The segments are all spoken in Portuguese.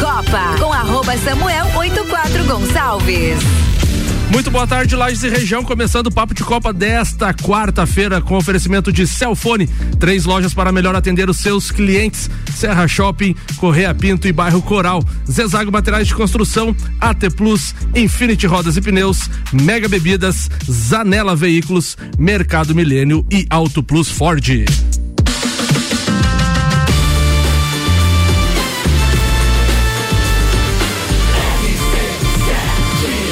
Copa com arroba Samuel 84 Gonçalves. Muito boa tarde, Lages e região. Começando o Papo de Copa desta quarta-feira com oferecimento de Celfone. Três lojas para melhor atender os seus clientes: Serra Shopping, Correia Pinto e Bairro Coral. Zezago Materiais de Construção, AT Plus, Infinity Rodas e Pneus, Mega Bebidas, Zanela Veículos, Mercado Milênio e Auto Plus Ford.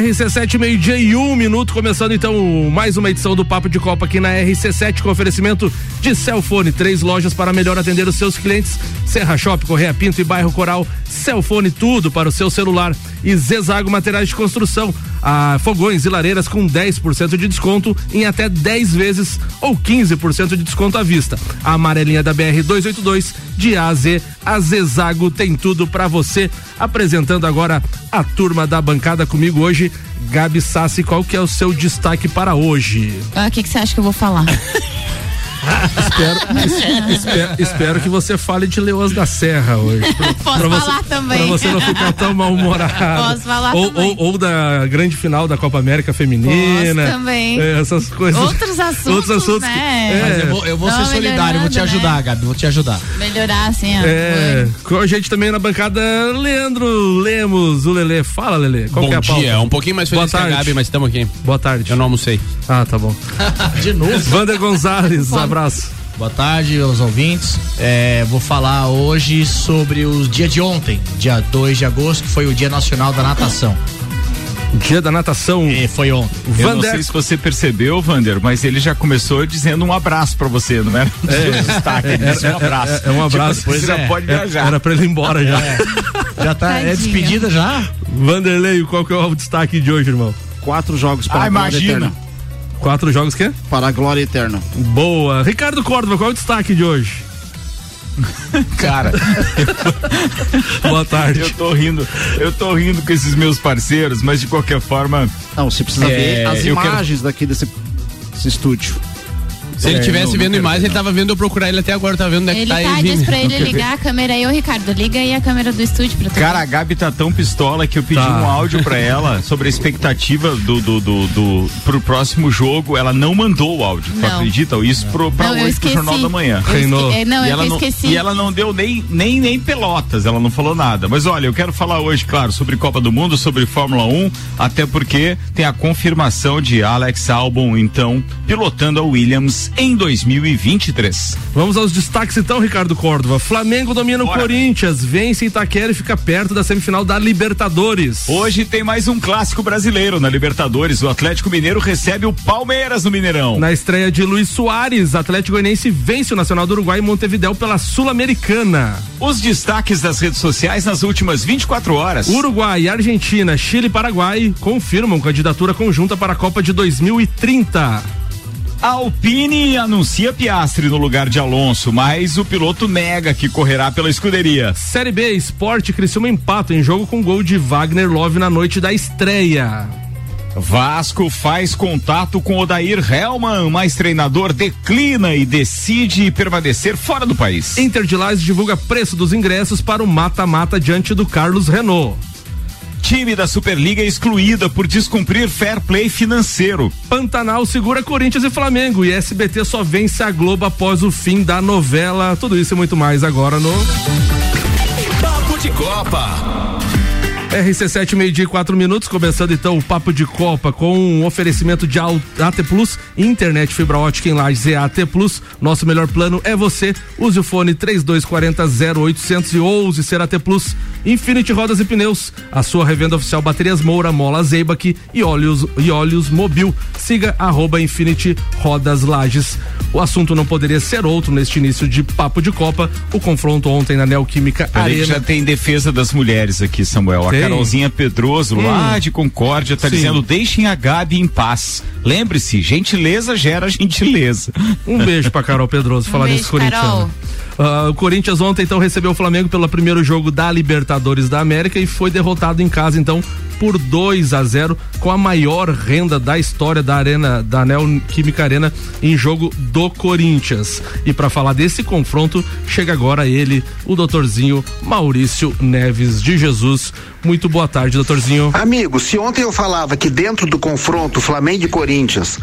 RC7, meio-dia e um minuto, começando então mais uma edição do Papo de Copa aqui na RC7, com oferecimento de Celfone, três lojas para melhor atender os seus clientes, Serra Shop, Correia Pinto e Bairro Coral, Celfone, tudo para o seu celular. E Zezago Materiais de Construção, a fogões e lareiras com 10% de desconto em até 10 vezes ou 15% de desconto à vista. A amarelinha da BR 282 de A a Z, a Zezago tem tudo para você. Apresentando agora a turma da bancada comigo hoje, Gabi Sassi, qual que é o seu destaque para hoje? Ah, o que você acha que eu vou falar? espero, espero, espero, que você fale de Leões da Serra hoje. Pra, Posso pra falar você, também. Pra você não ficar tão mal-humorado. Posso falar ou, também. Ou, ou, da grande final da Copa América Feminina. Posso também. É, essas coisas. Outros assuntos, Outros assuntos né? Que, é, Mas eu vou, eu vou Não, ser solidário, vou te ajudar, né? Gabi, vou te ajudar. Melhorar assim, ó. é, com a gente também na bancada, Leandro Lemos, o Lelê. Fala, Lelê. Qual Bom que é a pauta? dia, um pouquinho mais Boa feliz que a tarde. Gabi, mas estamos aqui. Boa tarde. Eu não almocei. Ah, tá bom. De novo. Vander Gonzalez, abraço. Boa tarde aos ouvintes. É, vou falar hoje sobre o dia de ontem, dia 2 de agosto, que foi o Dia Nacional da Natação. Dia da natação. E foi ontem. Eu não Vander- sei se você percebeu, Vander, mas ele já começou dizendo um abraço pra você, não era? É, destaque, ele disse um abraço. É, é um abraço. Tipo, você já é. pode viajar. Era pra ele ir embora já. Já tá, é despedida já? Vanderlei, qual que é o destaque de hoje, irmão? Quatro jogos para Ah, imagina. eterna. Quatro jogos que? Para a glória eterna. Boa. Ricardo Córdova, qual é o destaque de hoje? Cara, Boa tarde. eu tô rindo, eu tô rindo com esses meus parceiros, mas de qualquer forma, Não, você precisa É, ver as eu quero- imagens daqui desse, desse estúdio. Se ele É, tivesse não, não vendo imagem, ele tava vendo eu procurar ele até agora, tá vendo onde é que Ele tá, tá, aí, diz pra ele ligar a câmera aí, ô Ricardo, liga aí a câmera do estúdio pra tu. cara, a Gabi tá tão pistola que eu pedi Tá. um áudio pra ela sobre a expectativa do, do, do, do- pro próximo jogo. Ela não mandou o áudio, tu Não. acredita? Isso pro, pra não, hoje, pro. Jornal da Manhã. Eu Reinou. esque- é, Não, e é eu não, esqueci. e ela não deu nem, nem, nem pelotas, ela não falou nada. Mas olha, eu quero falar hoje, claro, sobre Copa do Mundo, sobre Fórmula 1, até porque tem a confirmação de Alex Albon, então, pilotando a Williams em 2023. Vamos aos destaques então, Ricardo Córdova. Flamengo domina o Bora. Corinthians, vence Itaquera e fica perto da semifinal da Libertadores. Hoje tem mais um clássico brasileiro na Libertadores. O Atlético Mineiro recebe o Palmeiras no Mineirão. Na estreia de Luiz Soares, Atlético Goianiense vence o Nacional do Uruguai em Montevidéu pela Sul-Americana. Os destaques das redes sociais nas últimas 24 horas. Uruguai, Argentina, Chile e Paraguai confirmam candidatura conjunta para a Copa de 2030. A Alpine anuncia Piastri no lugar de Alonso, mas o piloto nega que correrá pela escuderia. Série B, Esporte Criciúma empata em jogo com gol de Wagner Love na noite da estreia. Vasco faz contato com Odair Hellman, mas treinador declina e decide permanecer fora do país. Inter de Lages divulga preço dos ingressos para o mata-mata diante do Carlos Renault. Time da Superliga é excluída por descumprir fair play financeiro. Pantanal segura Corinthians e Flamengo e SBT só vence a Globo após o fim da novela. Tudo isso e muito mais agora no Papo de Copa. RC7, meio-dia e quatro minutos, começando então o Papo de Copa com um oferecimento de AT Plus, internet fibra ótica em Lages é AT Plus. Nosso melhor plano é você. Use o fone 3240 0800 e ouse ser AT Plus. Infinity Rodas e Pneus, a sua revenda oficial Baterias Moura, Mola Zeibach e óleos, e óleos Mobil. Siga arroba Infinity Rodas Lages. O assunto não poderia ser outro neste início de Papo de Copa. O confronto ontem na Neoquímica Arena. já tem defesa das mulheres aqui, Samuel. Tem? Carolzinha Pedroso, lá de Concórdia, tá Sim. dizendo: deixem a Gabi em paz. Lembre-se, gentileza gera gentileza. Um beijo pra Carol Pedroso, falar nisso corintiano. Carol. Ah, o Corinthians ontem então recebeu o Flamengo pelo primeiro jogo da Libertadores da América e foi derrotado em casa então por 2 a 0 com a maior renda da história da Arena da Neoquímica Arena em jogo do Corinthians. E para falar desse confronto, chega agora ele, o doutorzinho Maurício Neves de Jesus. Muito boa tarde, doutorzinho. Amigo, se ontem eu falava que dentro do confronto Flamengo e Corinthians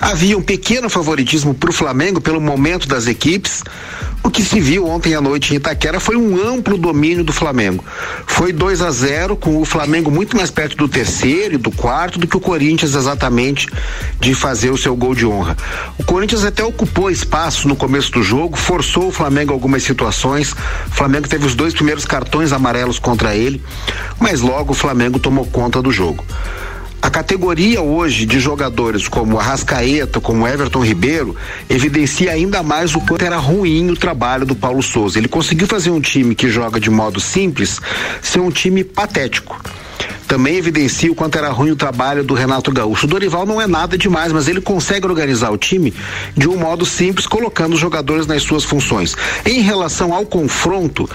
havia um pequeno favoritismo para o Flamengo pelo momento das equipes, o que se viu ontem à noite em Itaquera foi um amplo domínio do Flamengo. Foi 2 a 0 com o Flamengo muito mais perto do terceiro e do quarto do que o Corinthians exatamente de fazer o seu gol de honra. O Corinthians até ocupou espaço no começo do jogo, forçou o Flamengo algumas situações. O Flamengo teve os dois primeiros cartões amarelos contra ele, mas logo o Flamengo tomou conta do jogo. A categoria hoje de jogadores como Arrascaeta, como Everton Ribeiro, evidencia ainda mais o quanto era ruim o trabalho do Paulo Souza. Ele conseguiu fazer um time que joga de modo simples ser um time patético. Também evidencia o quanto era ruim o trabalho do Renato Gaúcho. O Dorival não é nada demais, mas ele consegue organizar o time de um modo simples, colocando os jogadores nas suas funções. Em relação ao confronto,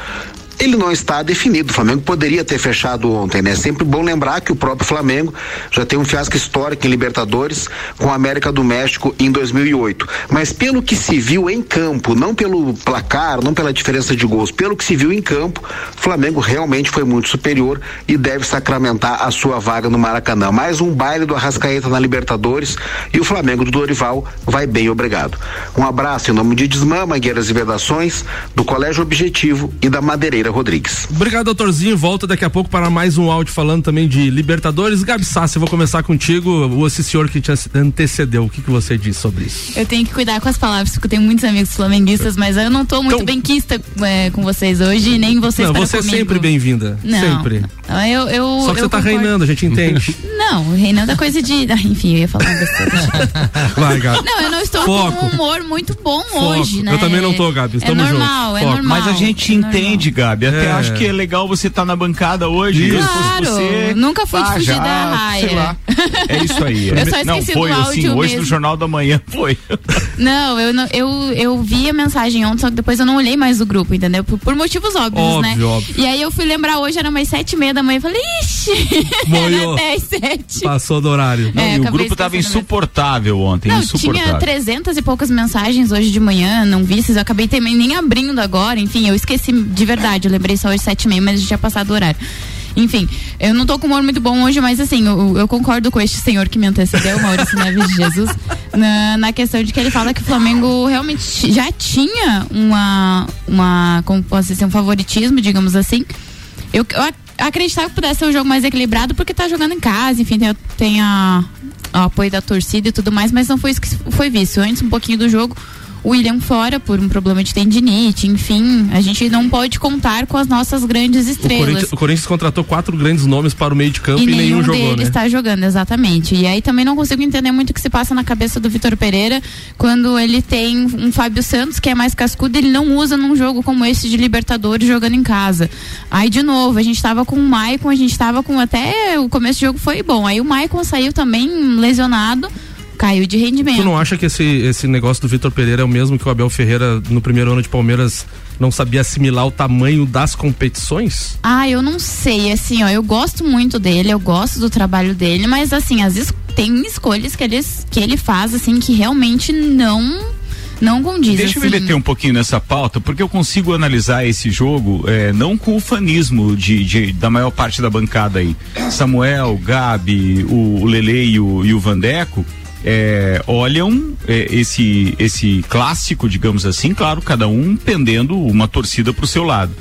ele não está definido. O Flamengo poderia ter fechado ontem, né? Sempre bom lembrar que o próprio Flamengo já tem um fiasco histórico em Libertadores com a América do México em 2008. Mas pelo que se viu em campo, não pelo placar, não pela diferença de gols, pelo que se viu em campo, o Flamengo realmente foi muito superior e deve sacramentar a sua vaga no Maracanã. Mais um baile do Arrascaeta na Libertadores e o Flamengo do Dorival vai bem, obrigado. Um abraço em nome de Desmã, Mangueiras e Vedações, do Colégio Objetivo e da Madeireira Rodrigues. Obrigado, doutorzinho. Volta daqui a pouco para mais um áudio falando também de Libertadores. Gabi Sassi, eu vou começar contigo. O esse senhor que te antecedeu, o que, que você diz sobre isso? Eu tenho que cuidar com as palavras, porque eu tenho muitos amigos flamenguistas, mas eu não tô muito Então- benquista é, com vocês hoje, nem vocês Não, você é comigo. sempre bem-vinda. Não. Sempre. Não, Eu, eu, Só que eu você tá concordo. reinando, a gente entende. Não, reinando é coisa de. Ah, enfim, eu ia falar uma besteira. Vai, Gabi. Não, eu não estou Foco. com um humor muito bom Foco. hoje, né? Eu também não tô, Gabi. É Estamos normal, juntos. é Foco. normal. Mas a gente é normal. entende, Gabi. Até É. acho que é legal você estar na bancada hoje. Isso. Claro, você, nunca fui de ah, fugir já, da raia. Sei lá. É isso aí. Eu só não, esqueci foi do assim. áudio Hoje mesmo. no Jornal da Manhã foi. Não, eu, não eu, eu vi a mensagem ontem, só que depois eu não olhei mais o grupo, entendeu? Por, por motivos óbvios, Óbvio, né? óbvio. E aí eu fui lembrar hoje, era umas sete e meia da manhã, eu falei, ixi, Moiou. era dez, sete. Passou do horário. Não, É, e o grupo tava insuportável ontem. Não, insuportável. tinha trezentas e poucas mensagens hoje de manhã, não vi, eu acabei também nem abrindo agora, enfim, eu esqueci de verdade, eu lembrei só hoje sete e meia, mas já tinha passado o horário. Enfim, eu não tô com humor muito bom hoje, mas assim, eu, eu concordo com este senhor que me antecedeu, Maurício Neves de Jesus, na, na questão de que ele fala que o Flamengo realmente já tinha uma, uma como posso dizer, um favoritismo, digamos assim. Eu, eu ac- acreditava que pudesse ser um jogo mais equilibrado porque tá jogando em casa, enfim, tem, tem a, o apoio da torcida e tudo mais, mas não foi isso que foi visto. Antes, um pouquinho do jogo, o William fora por um problema de tendinite, enfim, a gente não pode contar com as nossas grandes O estrelas. Corinthians, o Corinthians contratou quatro grandes nomes para o meio de campo e, E nenhum nenhum jogou, deles né? está jogando, exatamente. E aí também não consigo entender muito o que se passa na cabeça do Vitor Pereira quando ele tem um Fábio Santos que é mais cascudo, ele não usa num jogo como esse de Libertadores jogando em casa. Aí de novo, a gente tava com o Maicon, a gente tava com até o começo do jogo foi bom. Aí o Maicon saiu também lesionado, caiu de rendimento. Tu não acha que esse, esse negócio do Vitor Pereira é o mesmo que o Abel Ferreira no primeiro ano de Palmeiras não sabia assimilar o tamanho das competições? Ah, eu não sei, assim, ó, eu gosto muito dele, eu gosto do trabalho dele, mas assim, às vezes tem escolhas que ele, que ele faz, assim, que realmente não não condiz. Deixa eu assim. me meter um pouquinho nessa pauta, porque eu consigo analisar esse jogo eh, não com o fanismo de, de- da maior parte da bancada aí. Samuel, Gabi, o, o Lele e o, e o Vandeco. Eh, olham eh, esse esse clássico, digamos assim, claro, cada um pendendo uma torcida para o seu lado.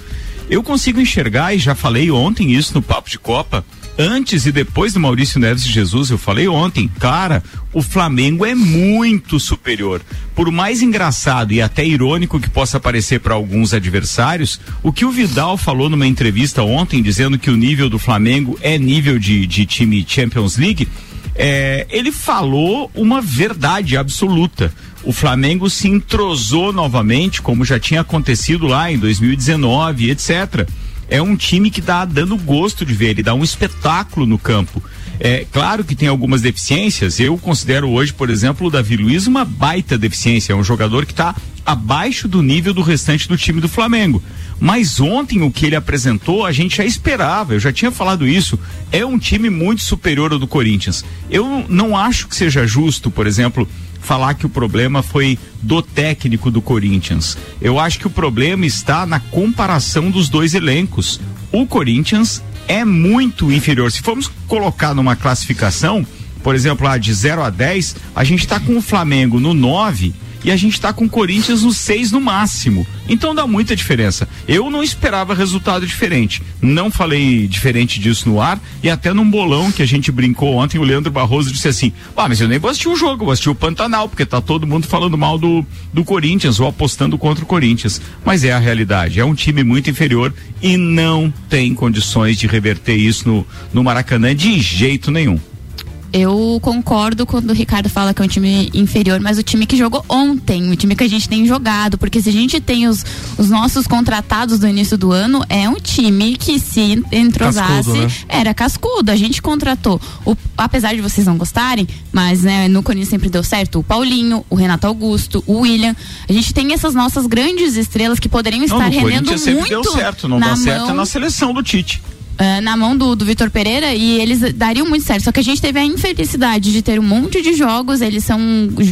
Eu consigo enxergar, e já falei ontem isso no Papo de Copa, antes e depois do Maurício Neves de Jesus, eu falei ontem, cara, o Flamengo é muito superior. Por mais engraçado e até irônico que possa parecer para alguns adversários, o que o Vidal falou numa entrevista ontem, dizendo que o nível do Flamengo é nível de, de time Champions League, é, ele falou uma verdade absoluta. O Flamengo se entrosou novamente, como já tinha acontecido lá em 2019, etc. é um time que tá dando gosto de ver, ele dá um espetáculo no campo. É claro que tem algumas deficiências. Eu considero hoje, por exemplo, o Davi Luiz uma baita deficiência. É um jogador que está abaixo do nível do restante do time do Flamengo. Mas ontem o que ele apresentou, a gente já esperava, eu já tinha falado isso. É um time muito superior ao do Corinthians. Eu não acho que seja justo, por exemplo, falar que o problema foi do técnico do Corinthians. Eu acho que o problema está na comparação dos dois elencos. O Corinthians é muito inferior. Se formos colocar numa classificação, por exemplo, lá de 0 a 10, a gente está com o Flamengo no 9 e a gente está com o Corinthians no 6 no máximo. Então dá muita diferença. Eu não esperava resultado diferente. Não falei diferente disso no ar e até num bolão que a gente brincou ontem, o Leandro Barroso disse assim: Ah, mas eu nem vou assistir o jogo, vou assistir o Pantanal, porque tá todo mundo falando mal do, do Corinthians ou apostando contra o Corinthians. Mas é a realidade. É um time muito inferior e não tem condições de reverter isso no, no Maracanã de jeito nenhum. Eu concordo quando o Ricardo fala que é um time inferior, mas o time que jogou ontem, o time que a gente tem jogado, porque se a gente tem os, os nossos contratados do início do ano, é um time que se entrosasse, Cascudo, né? era cascudo. A gente contratou, o, apesar de vocês não gostarem, mas né, no Corinthians sempre deu certo, o Paulinho, o Renato Augusto, o William. A gente tem essas nossas grandes estrelas que poderiam Não, estar no rendendo muito deu certo, não na dá certo é mão na seleção do Tite. Ah, na mão do, do Vitor Pereira e eles dariam muito certo. Só que a gente teve a infelicidade de ter um monte de jogos, eles são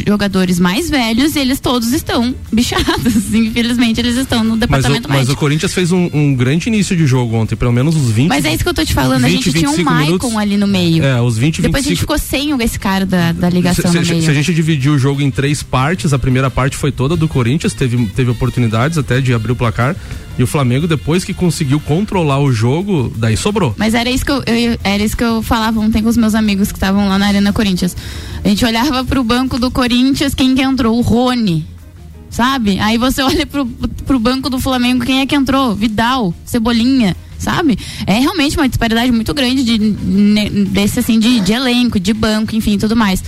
jogadores mais velhos e eles todos estão bichados. Infelizmente, eles estão no Mas o, departamento mas o. Corinthians fez um, um grande início de jogo ontem, pelo menos uns 20. Mas é isso que eu tô te falando, a 20, gente tinha um 25 Maicon minutos. ali no meio. É, os 20, Depois a gente 25. ficou sem esse cara da, da Se, ligação se- no meio. se a gente dividir o jogo em três partes, a primeira parte foi toda do Corinthians, teve, teve oportunidades até de abrir o placar. E o Flamengo, depois que conseguiu controlar o jogo, daí sobrou. Mas era isso que eu, eu- era isso que eu falava ontem com os meus amigos que estavam lá na Arena Corinthians. A gente olhava pro banco do Corinthians, quem que entrou? O Rony. Sabe? Aí você olha pro, pro banco do Flamengo, quem é que entrou? Vidal, Cebolinha. Sabe? É realmente uma disparidade muito grande de, desse assim, de, de elenco, de banco, enfim, tudo mais.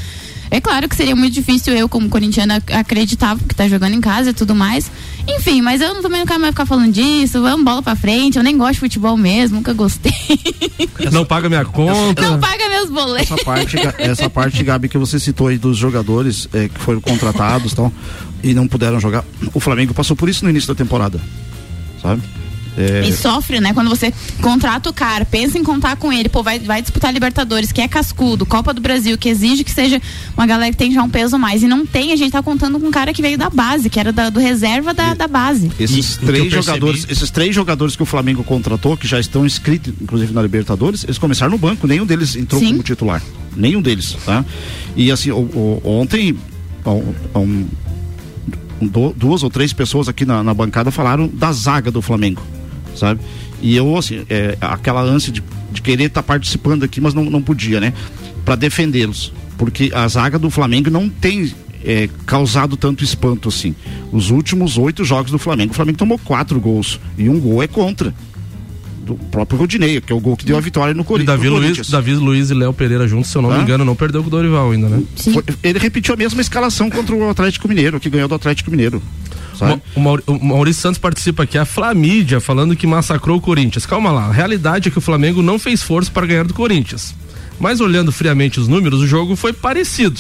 É claro que seria muito difícil eu, como corintiana, ac- acreditar, porque tá jogando em casa e tudo mais. Enfim, mas eu também não quero mais ficar falando disso. Vamos bola pra frente. Eu nem gosto de futebol mesmo, nunca gostei. Não paga minha conta. Não paga meus boletos. Essa parte, essa parte, Gabi, que você citou aí dos jogadores eh, que foram contratados e tal, e não puderam jogar. O Flamengo passou por isso no início da temporada. Sabe? É, E sofre, né? Quando você contrata o cara, pensa em contar com ele, pô, vai, vai disputar Libertadores, que é cascudo, Copa do Brasil, que exige que seja uma galera que tem já um peso mais. E não tem, a gente tá contando com um cara que veio da base, que era da- do reserva da, da base. Esses E- três percebi- jogadores, esses três jogadores que o Flamengo contratou, que já estão inscritos, inclusive na Libertadores, eles começaram no banco, nenhum deles entrou Sim. como titular. Nenhum deles, tá? E assim, o- o- ontem, um- um- du- duas ou três pessoas aqui na, na bancada falaram da zaga do Flamengo, sabe? E eu, assim, é, aquela ânsia de, de querer estar participando aqui, mas não, não podia, né? Para defendê-los. Porque a zaga do Flamengo não tem é, causado tanto espanto assim. Os últimos oito jogos do Flamengo, o Flamengo tomou quatro gols. E um gol é contra. Do próprio Rodinei, que é o gol que deu a vitória no E Cori- Davi Luiz, Corinthians. Davi Luiz e Léo Pereira juntos, se eu não me Hã? engano, não perdeu com o Dorival ainda, né? Sim. Foi- ele repetiu a mesma escalação contra o Atlético Mineiro, que ganhou do Atlético Mineiro. O, Mauri- o Maurício Santos participa aqui, a Flamídia, falando que massacrou o Corinthians. Calma lá, a realidade é que o Flamengo não fez força para ganhar do Corinthians. Mas olhando friamente os números, o jogo foi parecido.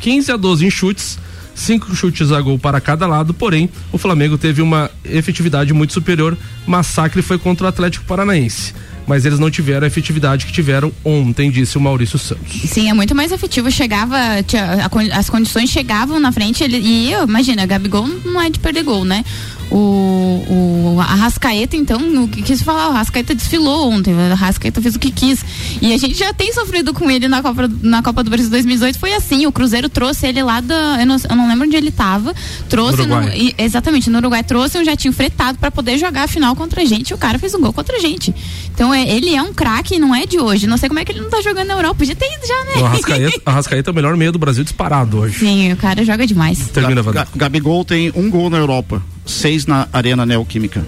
15 a 12 em chutes, 5 chutes a gol para cada lado, porém, o Flamengo teve uma efetividade muito superior. Massacre foi contra o Atlético Paranaense. Mas eles não tiveram a efetividade que tiveram ontem, disse o Maurício Santos. Sim, é muito mais efetivo. Chegava, tinha- a as condições chegavam na frente ele, e eu, imagina, Gabigol não é de perder gol, né? O, o Arrascaeta, então, o que quis falar? O Arrascaeta desfilou ontem, o Arrascaeta fez o que quis. E a gente já tem sofrido com ele na Copa, na Copa do Brasil 2018, foi assim, o Cruzeiro trouxe ele lá da, eu não, eu não lembro onde ele tava, trouxe, No e- exatamente, no Uruguai, trouxe um jatinho fretado pra poder jogar a final contra a gente, e o cara fez um gol contra a gente. Então, é, ele é um craque, não é de hoje, não sei como é que ele não tá jogando na Europa, podia ter ido já, né? O Arrascaeta, Arrascaeta é o melhor meio do Brasil disparado hoje. Sim, o cara joga demais. Termina, Gabigol tem um gol na Europa, seis na Arena Neoquímica.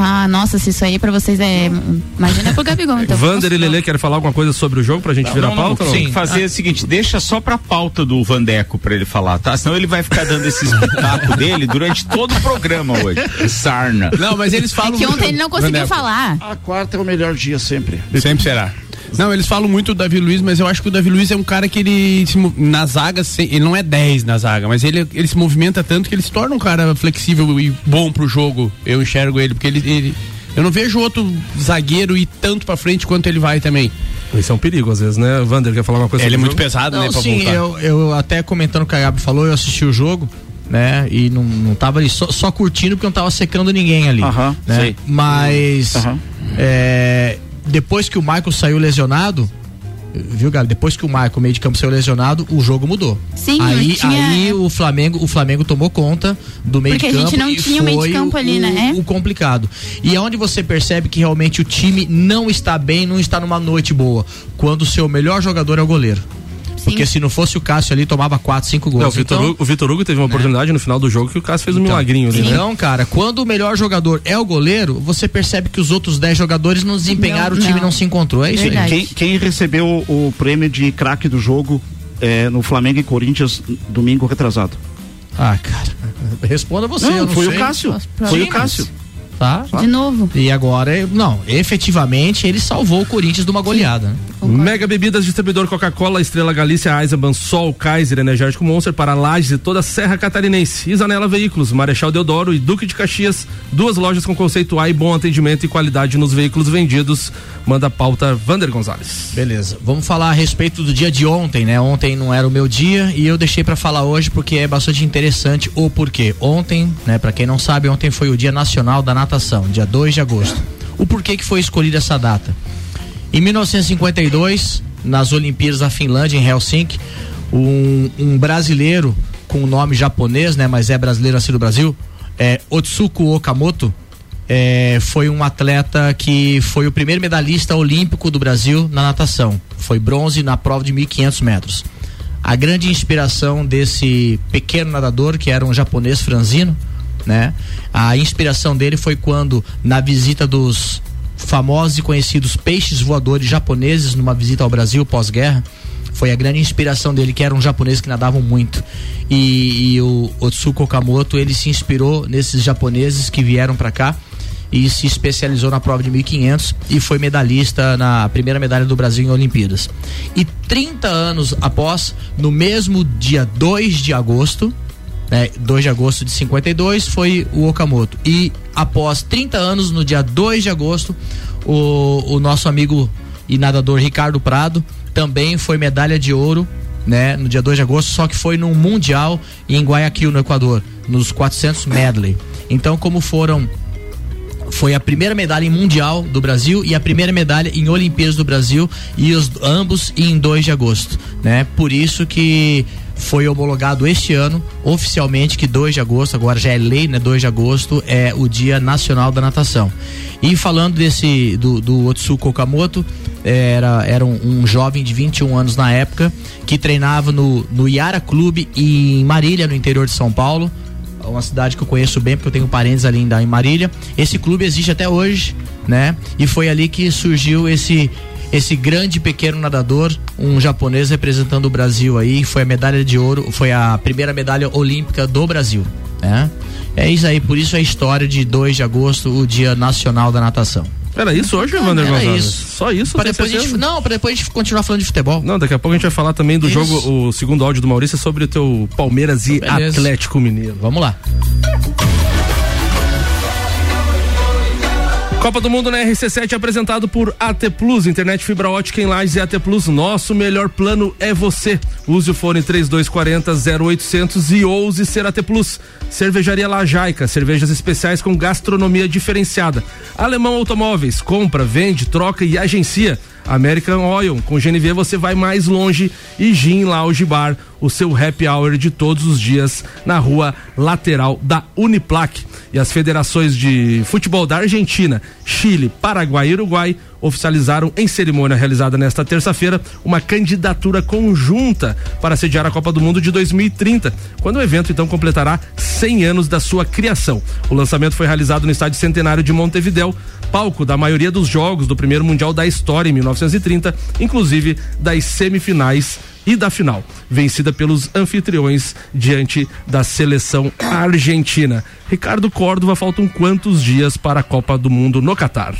Ah, nossa, se isso aí pra vocês é. Imagina pro Gabigol, então. Vander e Lele querem falar alguma coisa sobre o jogo pra gente virar a pauta? Não, ou tem não? que fazer o seguinte, deixa só pra pauta do Vandeco pra ele falar, tá? Senão ele vai ficar dando esse espetáculo dele durante todo o programa hoje. Sarna. Não, mas eles É falam. que muito- ontem ele não conseguiu Vandeco. falar. A quarta é o melhor dia sempre. Sempre será. Não, eles falam muito do Davi Luiz, mas eu acho que o Davi Luiz é um cara que ele se na zaga, ele não é 10 na zaga, mas ele, ele se movimenta tanto que ele se torna um cara flexível e bom pro jogo. Eu enxergo ele, porque ele, ele- eu não vejo outro zagueiro ir tanto pra frente quanto ele vai também. Isso é um perigo, às vezes, né? Vander quer falar uma coisa Ele é muito jogo? pesado, né, Não, pra sim, voltar. eu, eu até comentando o que a Gabi falou, eu assisti o jogo, né? E não, não tava ali só, só curtindo porque não tava secando ninguém ali. Aham, né? sei. Mas Aham. é, depois que o Michael saiu lesionado, viu, Gabi? Depois que o Michael, meio de campo, saiu lesionado, o jogo mudou. Sim, aí, tinha- aí o Flamengo, o Flamengo tomou conta do meio Porque de a campo. gente não tinha o meio de campo ali, o- né? O complicado. E é onde você percebe que realmente o time não está bem, não está numa noite boa. Quando o seu melhor jogador é o goleiro. Sim. Porque se não fosse o Cássio ali, tomava 4, 5 gols. Não, o Vitor então, Hugo, o Vitor Hugo teve uma oportunidade no final do jogo que o Cássio fez um milagrinho ali, né? então, cara, quando o melhor jogador é o goleiro, você percebe que os outros 10 jogadores não desempenharam, Não, o time não. não se encontrou. É isso aí. Verdade. Quem, quem recebeu o, prêmio de craque do jogo é, no Flamengo e Corinthians domingo retrasado? Ah, cara. Responda você. eu Não, não foi sei. o Cássio. Foi o mas- Cássio. Tá? De novo. E agora, não, efetivamente ele salvou o Corinthians de uma goleada. Né? Mega Bebidas, distribuidor Coca-Cola, Estrela Galícia, Eisenbahn, Sol, Kaiser, Energético Monster para Lages e toda a Serra Catarinense. Isanela Veículos, Marechal Deodoro e Duque de Caxias, duas lojas com conceito A e bom atendimento e qualidade nos veículos vendidos. Manda a pauta Vander Gonzalez. Beleza. Vamos falar a respeito do dia de ontem, né? Ontem não era o meu dia e eu deixei pra falar hoje porque é bastante interessante o porquê. Ontem, né, para quem não sabe, ontem foi o Dia Nacional da Natação, dia 2 de agosto. O porquê que foi escolhida essa data? Em 1952, nas Olimpíadas da Finlândia em Helsinki, um, um brasileiro com nome japonês, né, mas é brasileiro assim do Brasil, é Otsuko Okamoto, é, foi um atleta que foi o primeiro medalhista olímpico do Brasil na natação. Foi bronze na prova de 1.500 metros. A grande inspiração desse pequeno nadador, que era um japonês franzino, né? A inspiração dele foi quando, na visita dos famosos e conhecidos peixes voadores japoneses, numa visita ao Brasil pós-guerra, foi a grande inspiração dele, que era um japonês que nadavam muito. E, e o Otsuko Okamoto, ele se inspirou nesses japoneses que vieram para cá e se especializou na prova de 1500 e foi medalhista na primeira medalha do Brasil em Olimpíadas. E 30 anos após, no mesmo dia 2 de agosto, né, 2 de agosto de 52 foi o Okamoto. E após 30 anos, no dia 2 de agosto, o, o nosso amigo e nadador Ricardo Prado também foi medalha de ouro, né, no dia 2 de agosto, só que foi num mundial em Guayaquil, no Equador, nos 400 medley. Então, como foram foi a primeira medalha em mundial do Brasil e a primeira medalha em Olimpíadas do Brasil e os ambos em 2 de agosto, né? Por isso que foi homologado este ano oficialmente que 2 de agosto, agora já é lei, né? 2 de agosto é o Dia Nacional da Natação. E falando desse do, do Otsuko Okamoto, era, era um, um jovem de 21 anos na época que treinava no, no Yara Clube em Marília, no interior de São Paulo uma cidade que eu conheço bem, porque eu tenho parentes ali em Marília. Esse clube existe até hoje, né? E foi ali que surgiu esse esse grande pequeno nadador, um japonês representando o Brasil aí, foi a medalha de ouro, foi a primeira medalha olímpica do Brasil, né? É isso aí, por isso a história de 2 de agosto, o Dia Nacional da Natação. Era isso hoje, Vander era Gonzalez? isso. Só isso? Pra depois gente, não, para depois a gente continuar falando de futebol. Não, daqui a pouco a gente vai falar também do Isso. jogo, o segundo áudio do Maurício, sobre o teu Palmeiras e Beleza. Atlético Mineiro. Vamos lá. Copa do Mundo na RC7 apresentado por AT Plus, internet fibra ótica em Lages e AT Plus. Nosso melhor plano é você. Use o fone 3240 0800 e ouse ser AT Plus. Cervejaria Lajaica, cervejas especiais com gastronomia diferenciada. Alemão Automóveis, compra, vende, troca e agencia. American Oil, com GNV você vai mais longe e Gin Lounge Bar, o seu happy hour de todos os dias na rua lateral da Uniplac. E as federações de futebol da Argentina, Chile, Paraguai e Uruguai oficializaram em cerimônia realizada nesta terça-feira uma candidatura conjunta para sediar a Copa do Mundo de 2030, quando o evento então completará 100 anos da sua criação. O lançamento foi realizado no Estádio Centenário de Montevidéu, palco da maioria dos jogos do primeiro Mundial da história em 1930, inclusive das semifinais e da final, vencida pelos anfitriões diante da seleção argentina. Ricardo Córdova, faltam quantos dias para a Copa do Mundo no Catar?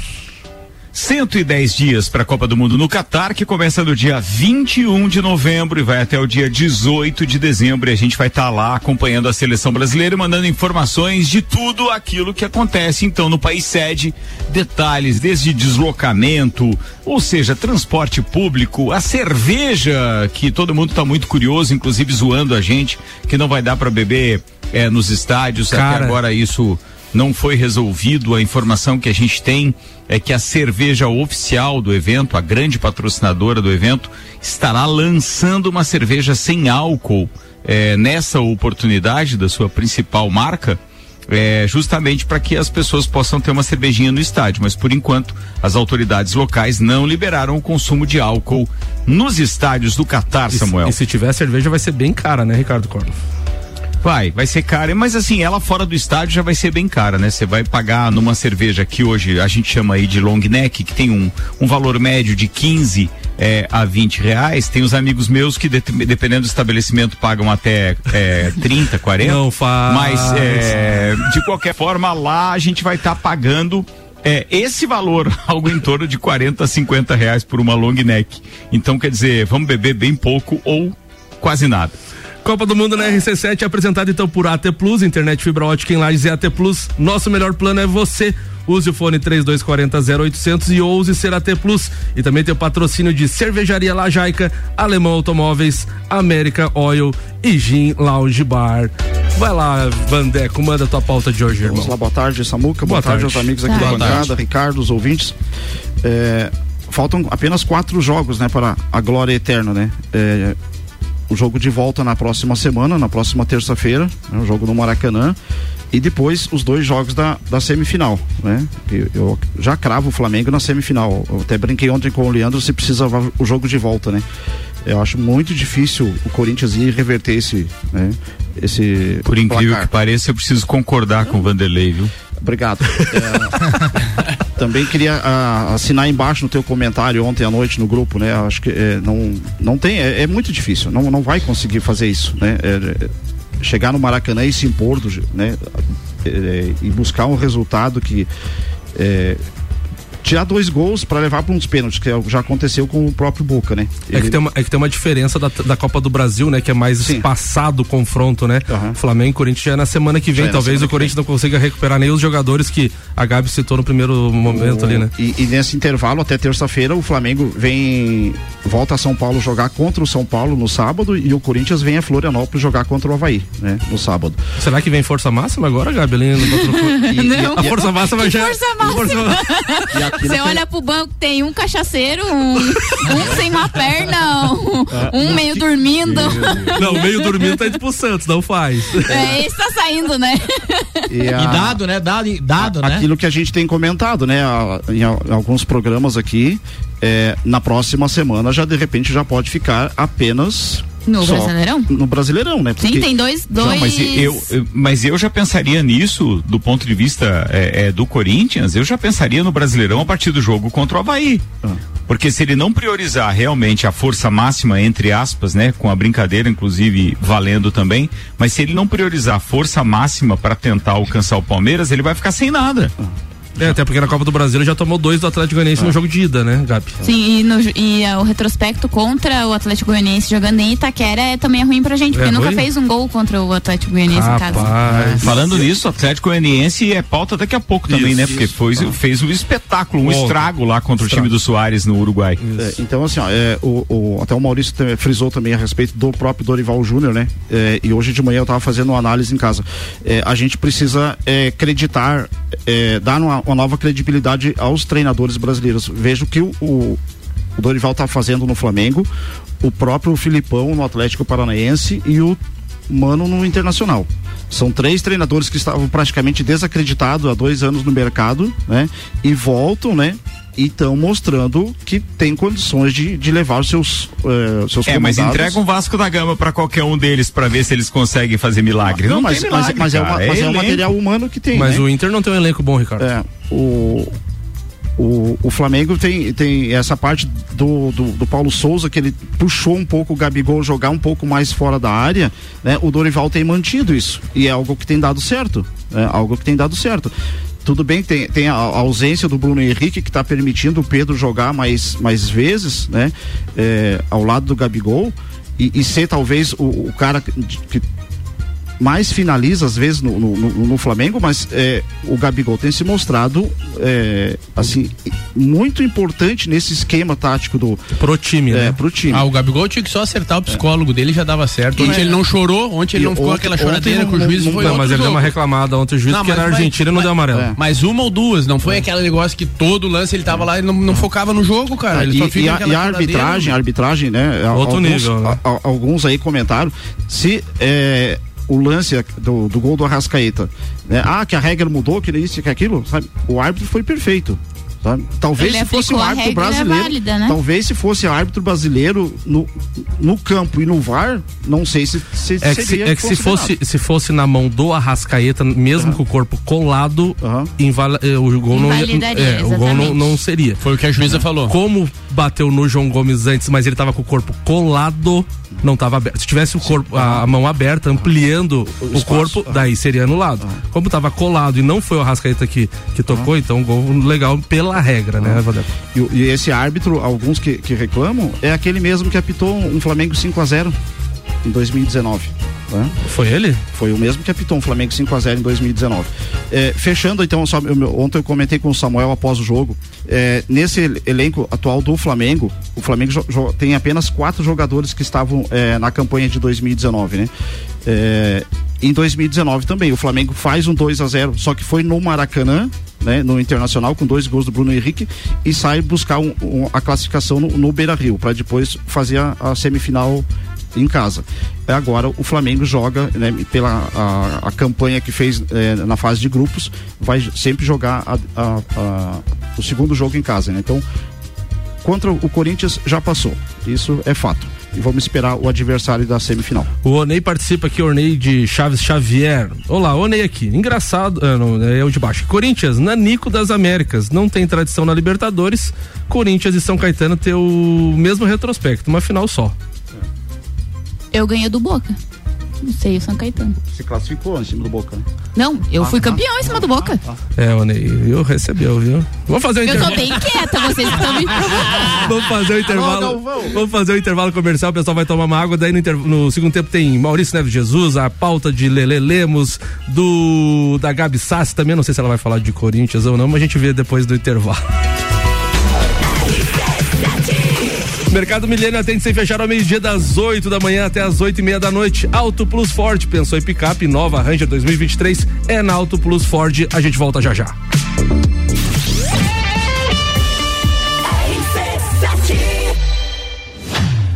110 dias para a Copa do Mundo no Catar, que começa no dia 21 de novembro e vai até o dia 18 de dezembro. E a gente vai estar tá lá acompanhando a seleção brasileira e mandando informações de tudo aquilo que acontece então no país sede, detalhes desde deslocamento, ou seja, transporte público, a cerveja, que todo mundo está muito curioso, inclusive zoando a gente, que não vai dar para beber é, nos estádios. Cara. Até agora isso não foi resolvido. A informação que a gente tem é que a cerveja oficial do evento, a grande patrocinadora do evento, estará lançando uma cerveja sem álcool eh, nessa oportunidade da sua principal marca. eh, justamente para que as pessoas possam ter uma cervejinha no estádio, mas por enquanto as autoridades locais não liberaram o consumo de álcool nos estádios do Catar, se- Samuel. E se tiver cerveja vai ser bem cara, né, Ricardo Córdova? Vai, vai ser cara, mas assim, ela fora do estádio já vai ser bem cara, né? Você vai pagar numa cerveja que hoje a gente chama aí de long neck, que tem um, um valor médio de 15 eh, a 20 reais. Tem os amigos meus que, det- dependendo do estabelecimento, pagam até eh, 30, 40. Não faz. Mas, eh, de qualquer forma, lá a gente vai estar pagando é, esse valor, algo em torno de 40 a 50 reais por uma long neck. Então, quer dizer, vamos beber bem pouco ou quase nada. Copa do Mundo na RC7 é apresentado então por AT Plus, internet fibra ótica em Lages e AT Plus. Nosso melhor plano é você. Use o fone 3240 0800 e ouse ser AT Plus. E também tem o patrocínio de Cervejaria Lajaica, Alemão Automóveis, América Oil e Gin Lounge Bar. Vai lá, Vandeco, manda tua pauta de hoje, irmão. Vamos lá, boa tarde, Samuca. Boa Boa, tarde, tarde. aos amigos aqui Boa da bancada, Ricardo, os ouvintes. É, faltam apenas quatro jogos, né, para a glória eterna, né? É, o jogo de volta na próxima semana, na próxima terça-feira, né, o jogo no Maracanã. E depois os dois jogos da, da semifinal, né? Eu, eu já cravo o Flamengo na semifinal. Eu até brinquei ontem com o Leandro se precisava o jogo de volta, né? Eu acho muito difícil o Corinthians ir reverter esse, né? Esse Por incrível placar. que pareça, eu preciso concordar com o Vanderlei, viu? Obrigado. É, também queria ah, assinar embaixo no teu comentário ontem à noite no grupo, né? Acho que é, não, não tem, é, é muito difícil, não, não vai conseguir fazer isso, né? É, é, chegar no Maracanã e se impor, do, né? É, é, e buscar um resultado que tirar dois gols para levar para uns pênaltis, que é o que já aconteceu com o próprio Boca, né? É que, Ele- tem uma, é que tem uma diferença da, da Copa do Brasil, né? Que é mais Sim. espaçado o confronto, né? Aham. Flamengo e Corinthians já é na semana que vem. Já é Talvez o Corinthians não consiga recuperar nem os jogadores que a Gabi citou no primeiro momento ali, né? E, e nesse intervalo, até terça-feira, o Flamengo vem. volta a São Paulo jogar contra o São Paulo no sábado e o Corinthians vem a Florianópolis jogar contra o Havaí, né? No sábado. Será que vem força máxima agora, Gabi? Ali no- no- E, Não. a força máxima já. força a máxima? e aquilo Você olha pro banco, tem um cachaceiro, um, um sem uma perna, um, um meio dormindo. Não, meio dormindo tá indo pro Santos, não faz. É, esse tá saindo, né? e a- E dado, né? Dado, dado né? aquilo que a gente tem comentado, né? a- em, a- em alguns programas aqui, é, na próxima semana já de repente já pode ficar apenas No só Brasileirão? No Brasileirão, né? Sim, tem dois. dois... Não, mas eu, eu- mas eu já pensaria nisso do ponto de vista é, é, do Corinthians, eu já pensaria no Brasileirão a partir do jogo contra o Havaí. Ah. Porque se ele não priorizar realmente a força máxima, entre aspas, né, com a brincadeira, inclusive valendo também, mas se ele não priorizar a força máxima para tentar alcançar o Palmeiras, ele vai ficar sem nada. É, até porque na Copa do Brasil ele já tomou dois do Atlético Goianiense no jogo de ida, né, Gabi? Sim, e, no- e, ah, o retrospecto contra o Atlético Goianiense jogando em Itaquera é, também é ruim pra gente, porque É nunca fez um gol contra o Atlético Goianiense em casa. Rapaz. Falando nisso, o Atlético Goianiense é pauta daqui a pouco também, Isso, né? Porque foi, fez um espetáculo, um Bom, estrago lá contra o time estrago. do Soares no Uruguai. É, então, assim, ó, é, o, o- até o Maurício também frisou também a respeito do próprio Dorival Júnior, né? É, e hoje de manhã eu estava fazendo uma análise em casa. É, a gente precisa é, acreditar, é, dar uma, uma nova credibilidade aos treinadores brasileiros. Vejo que o, o, o Dorival está fazendo no Flamengo, o próprio Filipão no Atlético Paranaense e o Mano no Internacional. São três treinadores que estavam praticamente desacreditados há dois anos no mercado, né? E voltam, né? e estão mostrando que tem condições de, de levar os seus, eh, seus É, mas entrega um Vasco da Gama pra qualquer um deles pra ver se eles conseguem fazer milagre. Não, Não, mas, tem mas, milagre, mas é, uma- mas é um elenco. material humano que tem. Mas né? o Inter não tem um elenco bom, Ricardo. É, o, o, o Flamengo tem, tem essa parte do, do, do Paulo Souza, que ele puxou um pouco o Gabigol jogar um pouco mais fora da área, né? O Dorival tem mantido isso. E é algo que tem dado certo. É algo que tem dado certo. Tudo bem, tem, tem a, ausência do Bruno Henrique que está permitindo o Pedro jogar mais, mais vezes, né? É, ao lado do Gabigol. E, e ser talvez o, o cara que, que mais finaliza às vezes no, no, no- Flamengo, mas é, o Gabigol tem se mostrado é, assim muito importante nesse esquema tático do Pro time, é, né? pro time. Ah, o Gabigol tinha que só acertar o psicólogo dele já dava certo. Ontem ele não chorou, ontem ele E não ficou ontem- aquela choradeira com o juiz. não- foi Não, mas ele deu uma reclamada ontem, o juiz, Não, que era mas vai- Argentina e não deu amarelo. é. Mas uma ou duas, não foi aquele negócio que todo lance ele tava lá e não, não focava no jogo, cara. Ele e, só fica e a, e a arbitragem, a arbitragem, né? Outro alguns, nível, né? a- a- alguns aí comentaram se é, o lance do, do gol do Arrascaeta, né? Ah, que a regra mudou, que isso, que aquilo, sabe? O árbitro foi perfeito. Sabe? Talvez Ele se fosse um árbitro regra brasileiro, válida, né? talvez se fosse árbitro brasileiro no, no campo e no VAR, não sei se, se É que, se, seria é que se fosse se fosse na mão do Arrascaeta, mesmo com o corpo colado, invala- eh, o gol não é, o gol não, não seria. Foi o que a juíza falou. Como bateu no João Gomes antes, mas ele tava com o corpo colado, não tava aberto. Se tivesse o corpo, a, a mão aberta, ampliando o, espaço, corpo, daí seria anulado. Como tava colado e não foi o Arrascaeta que, que tocou, então gol legal pela regra, né, Vadeco? E, e esse árbitro, alguns que, que reclamam, é aquele mesmo que apitou um Flamengo 5 a 0 em 2019. né? Foi ele? Foi o mesmo que apitou um Flamengo 5 a 0 em 2019. É, fechando então, só, eu- ontem eu comentei com o Samuel após o jogo. é, nesse el- elenco atual do Flamengo, o Flamengo tem apenas quatro jogadores que estavam é, na campanha de 2019, né? É, em 2019 também, o Flamengo faz um 2 a 0 só que foi no Maracanã, né, no Internacional, com dois gols do Bruno Henrique, e sai buscar um- um- a classificação no, no Beira Rio, para depois fazer a, a semifinal em casa. É, Agora o Flamengo joga, né, pela a, a campanha que fez eh, na fase de grupos, vai sempre jogar a- a- o segundo jogo em casa. né? Então, contra o Corinthians já passou. Isso é fato. E vamos esperar o adversário da semifinal. O Onei participa aqui, Onei de Chaves Xavier. Olá, Onei aqui. Engraçado, ah, não, é eu de baixo. Corinthians, Nanico das Américas. Não tem tradição na Libertadores. Corinthians e São Caetano tem o mesmo retrospecto, uma final só. Eu ganhei do Boca. Não sei, o São Caetano. Se classificou em cima do Boca. né? Não, eu fui campeão em cima do Boca. É, Onei, viu? Recebeu, viu? Vamos fazer o Eu intervalo. tô bem quieta, vocês estão me provocando. Vamos fazer o intervalo. Vamos fazer o intervalo comercial, o pessoal vai tomar uma água. Daí no, no segundo tempo tem Maurício Neves Jesus, a pauta de Lele Lemos, do da Gabi Sassi também. Não sei se ela vai falar de Corinthians ou não, mas a gente vê depois do intervalo. Mercado Milênio atende sem fechar ao meio-dia das 8 da manhã até as 8 e meia da noite. Auto Plus Ford, pensou em picape, nova Ranger 2023 é na Auto Plus Ford. A gente volta já já.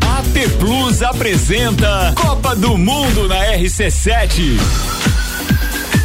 AT Plus apresenta Copa do Mundo na RC7.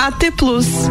AT Plus.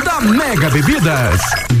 da Mega Bebidas.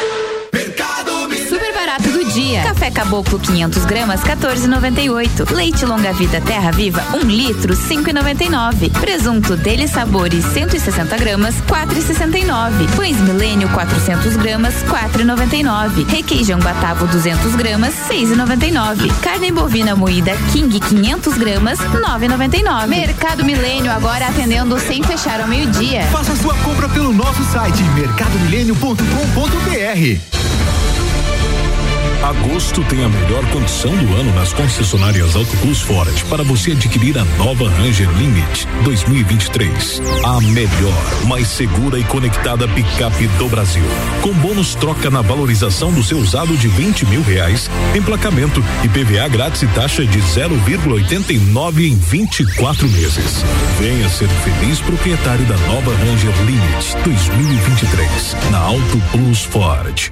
Dia. Café Caboclo 500 gramas 14,98. Leite Longa Vida Terra Viva 1 litro 5,99. Presunto Dele Sabores 160 gramas 4,69. Pães Milênio 400 gramas 4,99. Requeijão Batavo 200 gramas 6,99. Carne bovina moída King 500 gramas 9,99. Mercado Milênio agora atendendo sem fechar ao meio-dia. Faça sua compra pelo nosso site mercadomilênio.com.br. Agosto tem a melhor condição do ano nas concessionárias Auto Plus Ford para você adquirir a nova Ranger Limit 2023. A melhor, mais segura e conectada picape do Brasil. Com bônus troca na valorização do seu usado de 20 mil reais, emplacamento e PVA grátis e taxa de 0,89 em 24 meses. Venha ser feliz proprietário da nova Ranger Limit 2023 na Auto Plus Ford.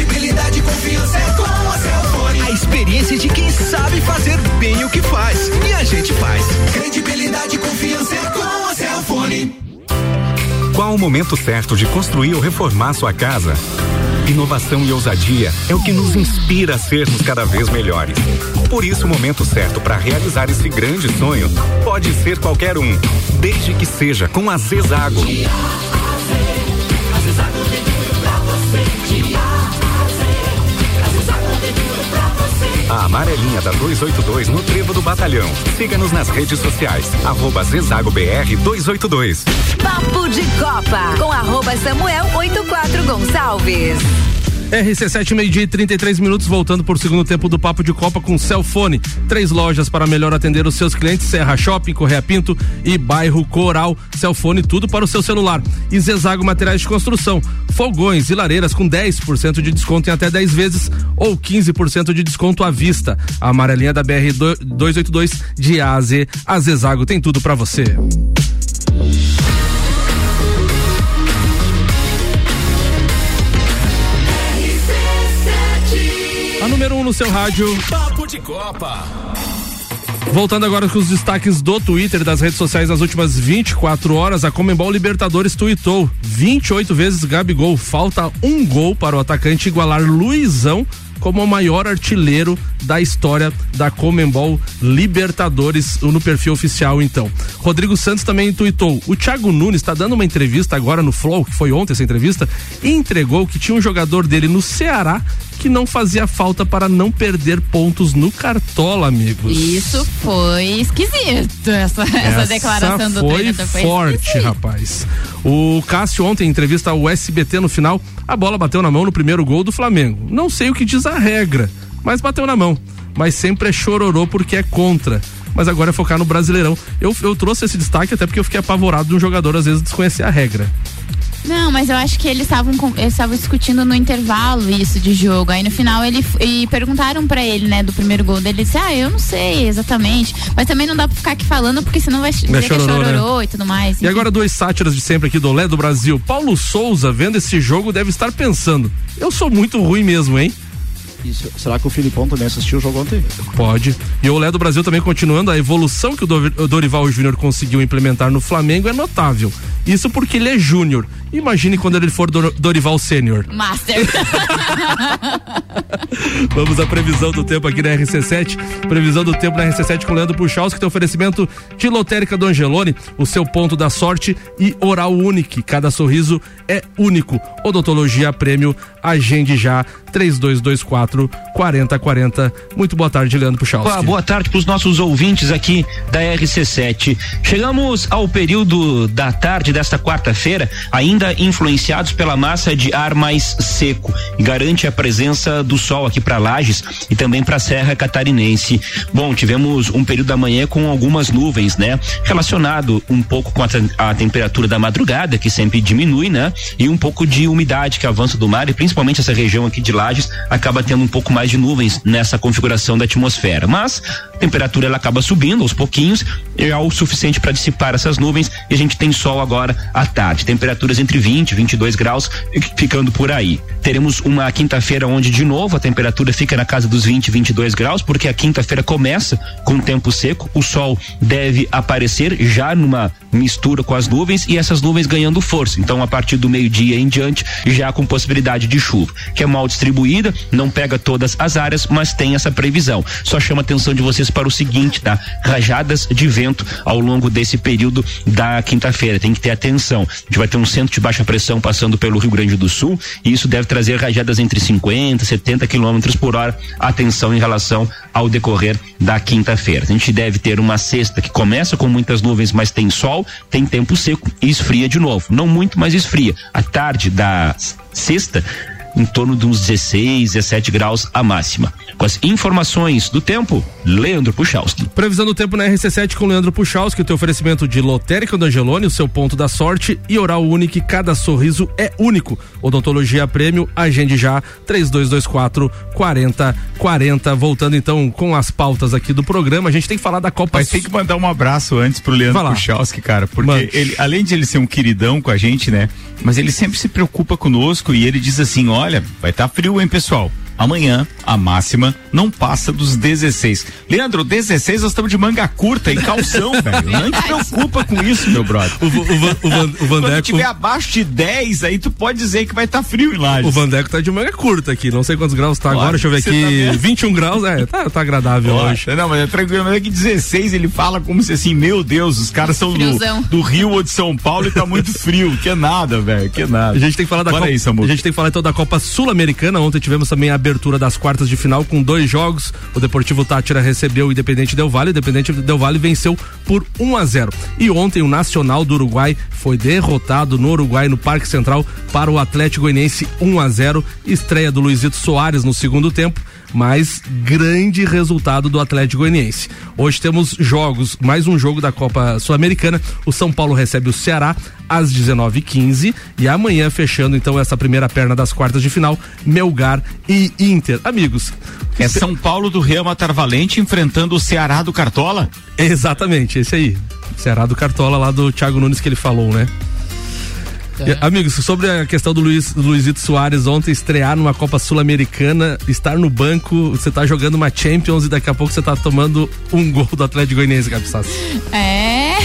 Credibilidade e confiança é com a Cellfone. A experiência de quem sabe fazer bem o que faz. E a gente faz. Credibilidade e confiança é com a Cellfone. Qual o momento certo de construir ou reformar sua casa? Inovação e ousadia é o que nos inspira a sermos cada vez melhores. Por isso, o momento certo para realizar esse grande sonho pode ser qualquer um, desde que seja com a Zezago. A amarelinha da 282 no Trevo do Batalhão. Siga-nos nas redes sociais. Arroba Zezago BR 282. Papo de Copa com arroba Samuel 84 Gonçalves. RC7, meio-dia e 33 minutos, voltando por segundo tempo do Papo de Copa com Celfone. Três lojas para melhor atender os seus clientes: Serra Shopping, Correia Pinto e Bairro Coral. Celfone, tudo para o seu celular. E Zezago Materiais de Construção. Fogões e lareiras com 10% de desconto em até 10 vezes ou 15% de desconto à vista. A amarelinha da BR 282 de A a Z. A Zezago tem tudo para você. No seu rádio. Papo de Copa. Voltando agora com os destaques do Twitter das redes sociais nas últimas 24 horas, a Comembol Libertadores tweetou 28 vezes Gabigol. Falta um gol para o atacante igualar Luizão como o maior artilheiro da história da Comembol Libertadores no perfil oficial, então. Rodrigo Santos também tweetou: o Thiago Nunes está dando uma entrevista agora no Flow, que foi ontem essa entrevista, e entregou que tinha um jogador dele no Ceará que não fazia falta para não perder pontos no Cartola, amigos. Isso foi esquisito, essa, essa, essa declaração do foi treinador. Foi forte, esquisito. rapaz. O Cássio ontem, em entrevista ao SBT no final, a bola bateu na mão no primeiro gol do Flamengo. Não sei o que diz a regra, mas bateu na mão. Mas sempre é chororô porque é contra. Mas agora é focar no Brasileirão. Eu, eu trouxe esse destaque até porque eu fiquei apavorado de um jogador às vezes desconhecer a regra. Não, mas eu acho que eles estavam eles estavam discutindo no intervalo isso de jogo. Aí no final ele e perguntaram pra ele, né, do primeiro gol dele, ele disse: "Ah, eu não sei exatamente, mas também não dá pra ficar aqui falando porque senão vai dizer que é chororô, né? e tudo mais". E agora dois sátiras de sempre aqui do Olé do Brasil. Paulo Souza, vendo esse jogo, deve estar pensando: eu sou muito ruim mesmo, hein? Isso. Será que o Filipão também assistiu o jogo ontem? Pode. E o Olé do Brasil também continuando, a evolução que o Dor- o Dorival Júnior conseguiu implementar no Flamengo é notável. Isso porque ele é júnior. Imagine quando ele for Dor- Dorival Sênior. Master. Vamos à previsão do tempo aqui na RC7. Previsão do tempo na RC7 com o Leandro Puchaus, que tem oferecimento de Lotérica do Angelone, o seu ponto da sorte e Oral Unique. Cada sorriso é único. Odontologia Prêmio, agende já 3224 4040. Muito boa tarde, Leandro Puchaus. Opa, boa tarde para os nossos ouvintes aqui da RC7. Chegamos ao período da tarde desta quarta-feira, ainda influenciados pela massa de ar mais seco, e garante a presença do sol aqui para Lages e também para a Serra Catarinense. Bom, tivemos um período da manhã com algumas nuvens, né? Relacionado um pouco com a, a temperatura da madrugada, que sempre diminui, né? E um pouco de umidade que avança do mar e principalmente essa região aqui de Lages acaba tendo um pouco mais de nuvens nessa configuração da atmosfera. Mas a temperatura ela acaba subindo aos pouquinhos, é o suficiente para dissipar essas nuvens e a gente tem sol agora à tarde. Temperaturas entre 20 e 22 graus, ficando por aí. Teremos uma quinta-feira onde de novo a temperatura fica na casa dos 20, 22 graus, porque a quinta-feira começa com tempo seco, o sol deve aparecer já numa mistura com as nuvens e essas nuvens ganhando força. Então, a partir do meio-dia em diante, já com possibilidade de chuva, que é mal distribuída, não pega todas as áreas, mas tem essa previsão. Só chama a atenção de vocês para o seguinte, tá? Rajadas de vento ao longo desse período da quinta-feira. Tem que ter atenção. A gente vai ter um centro de baixa pressão passando pelo Rio Grande do Sul e isso deve trazer rajadas entre 50 e 70 quilômetros por hora. Atenção em relação ao decorrer da quinta-feira. A gente deve ter uma sexta que começa com muitas nuvens, mas tem sol, tem tempo seco e esfria de novo. Não muito, mas esfria. A tarde da sexta em torno de uns 16, 17 graus a máxima. Com as informações do tempo, Leandro Puchalski. Previsão do tempo na RC7 com Leandro Puchalski, o teu oferecimento de Lotérica do Angelone, o seu ponto da sorte e Oral Unique, cada sorriso é único. Odontologia Prêmio, agende já 3224 4040. Voltando então com as pautas aqui do programa, a gente tem que falar da Copa Mas tem que mandar um abraço antes pro Leandro. Puchalski, cara, porque ele, além de ele ser um queridão com a gente, né? Mas ele sempre se preocupa conosco e ele diz assim: olha, vai estar frio, hein, pessoal? Amanhã, a máxima não passa dos 16. Leandro, 16 nós estamos de manga curta e calção, velho. Não te preocupa com isso, meu brother. O, o, o, Van- o Quando Vandeco. tiver abaixo de 10, aí tu pode dizer que vai estar frio em Lages. O Vandeco tá de manga curta aqui, não sei quantos graus tá Olha, agora, deixa eu ver aqui. tá vendo? 21 graus, é, tá, tá agradável Ó, hoje. Não, mas é tranquilo, mas é que 16 ele fala como se assim, meu Deus, os caras são do, do Rio ou de São Paulo e tá muito frio. Que nada, velho, que nada. A gente tem que falar da Copa. aí, Samu. a gente tem que falar então da Copa Sul-Americana. Ontem tivemos também a abertura das quartas de final com dois jogos. O Deportivo Tátira recebeu o Independente Del Vale. O Independente Del Vale venceu por 1 a 0. E ontem o Nacional do Uruguai foi derrotado no Uruguai no Parque Central para o Atlético Goianiense 1 a 0. Estreia do Luizito Soares no segundo tempo. Mas grande resultado do Atlético Goianiense. Hoje temos jogos, mais um jogo da Copa Sul-Americana. O São Paulo recebe o Ceará às 19h15 e amanhã fechando então essa primeira perna das quartas de final, Melgar e Inter. Amigos, É São Paulo do Real Matar Valente enfrentando o Ceará do Cartola? exatamente, esse aí. Ceará do Cartola lá do Thiago Nunes que ele falou, né? E, amigos, sobre a questão do, Luiz, Luizito Soares ontem estrear numa Copa Sul-Americana, estar no banco, você tá jogando uma Champions e daqui a pouco você tá tomando um gol do Atlético Goianiense, Gabi É,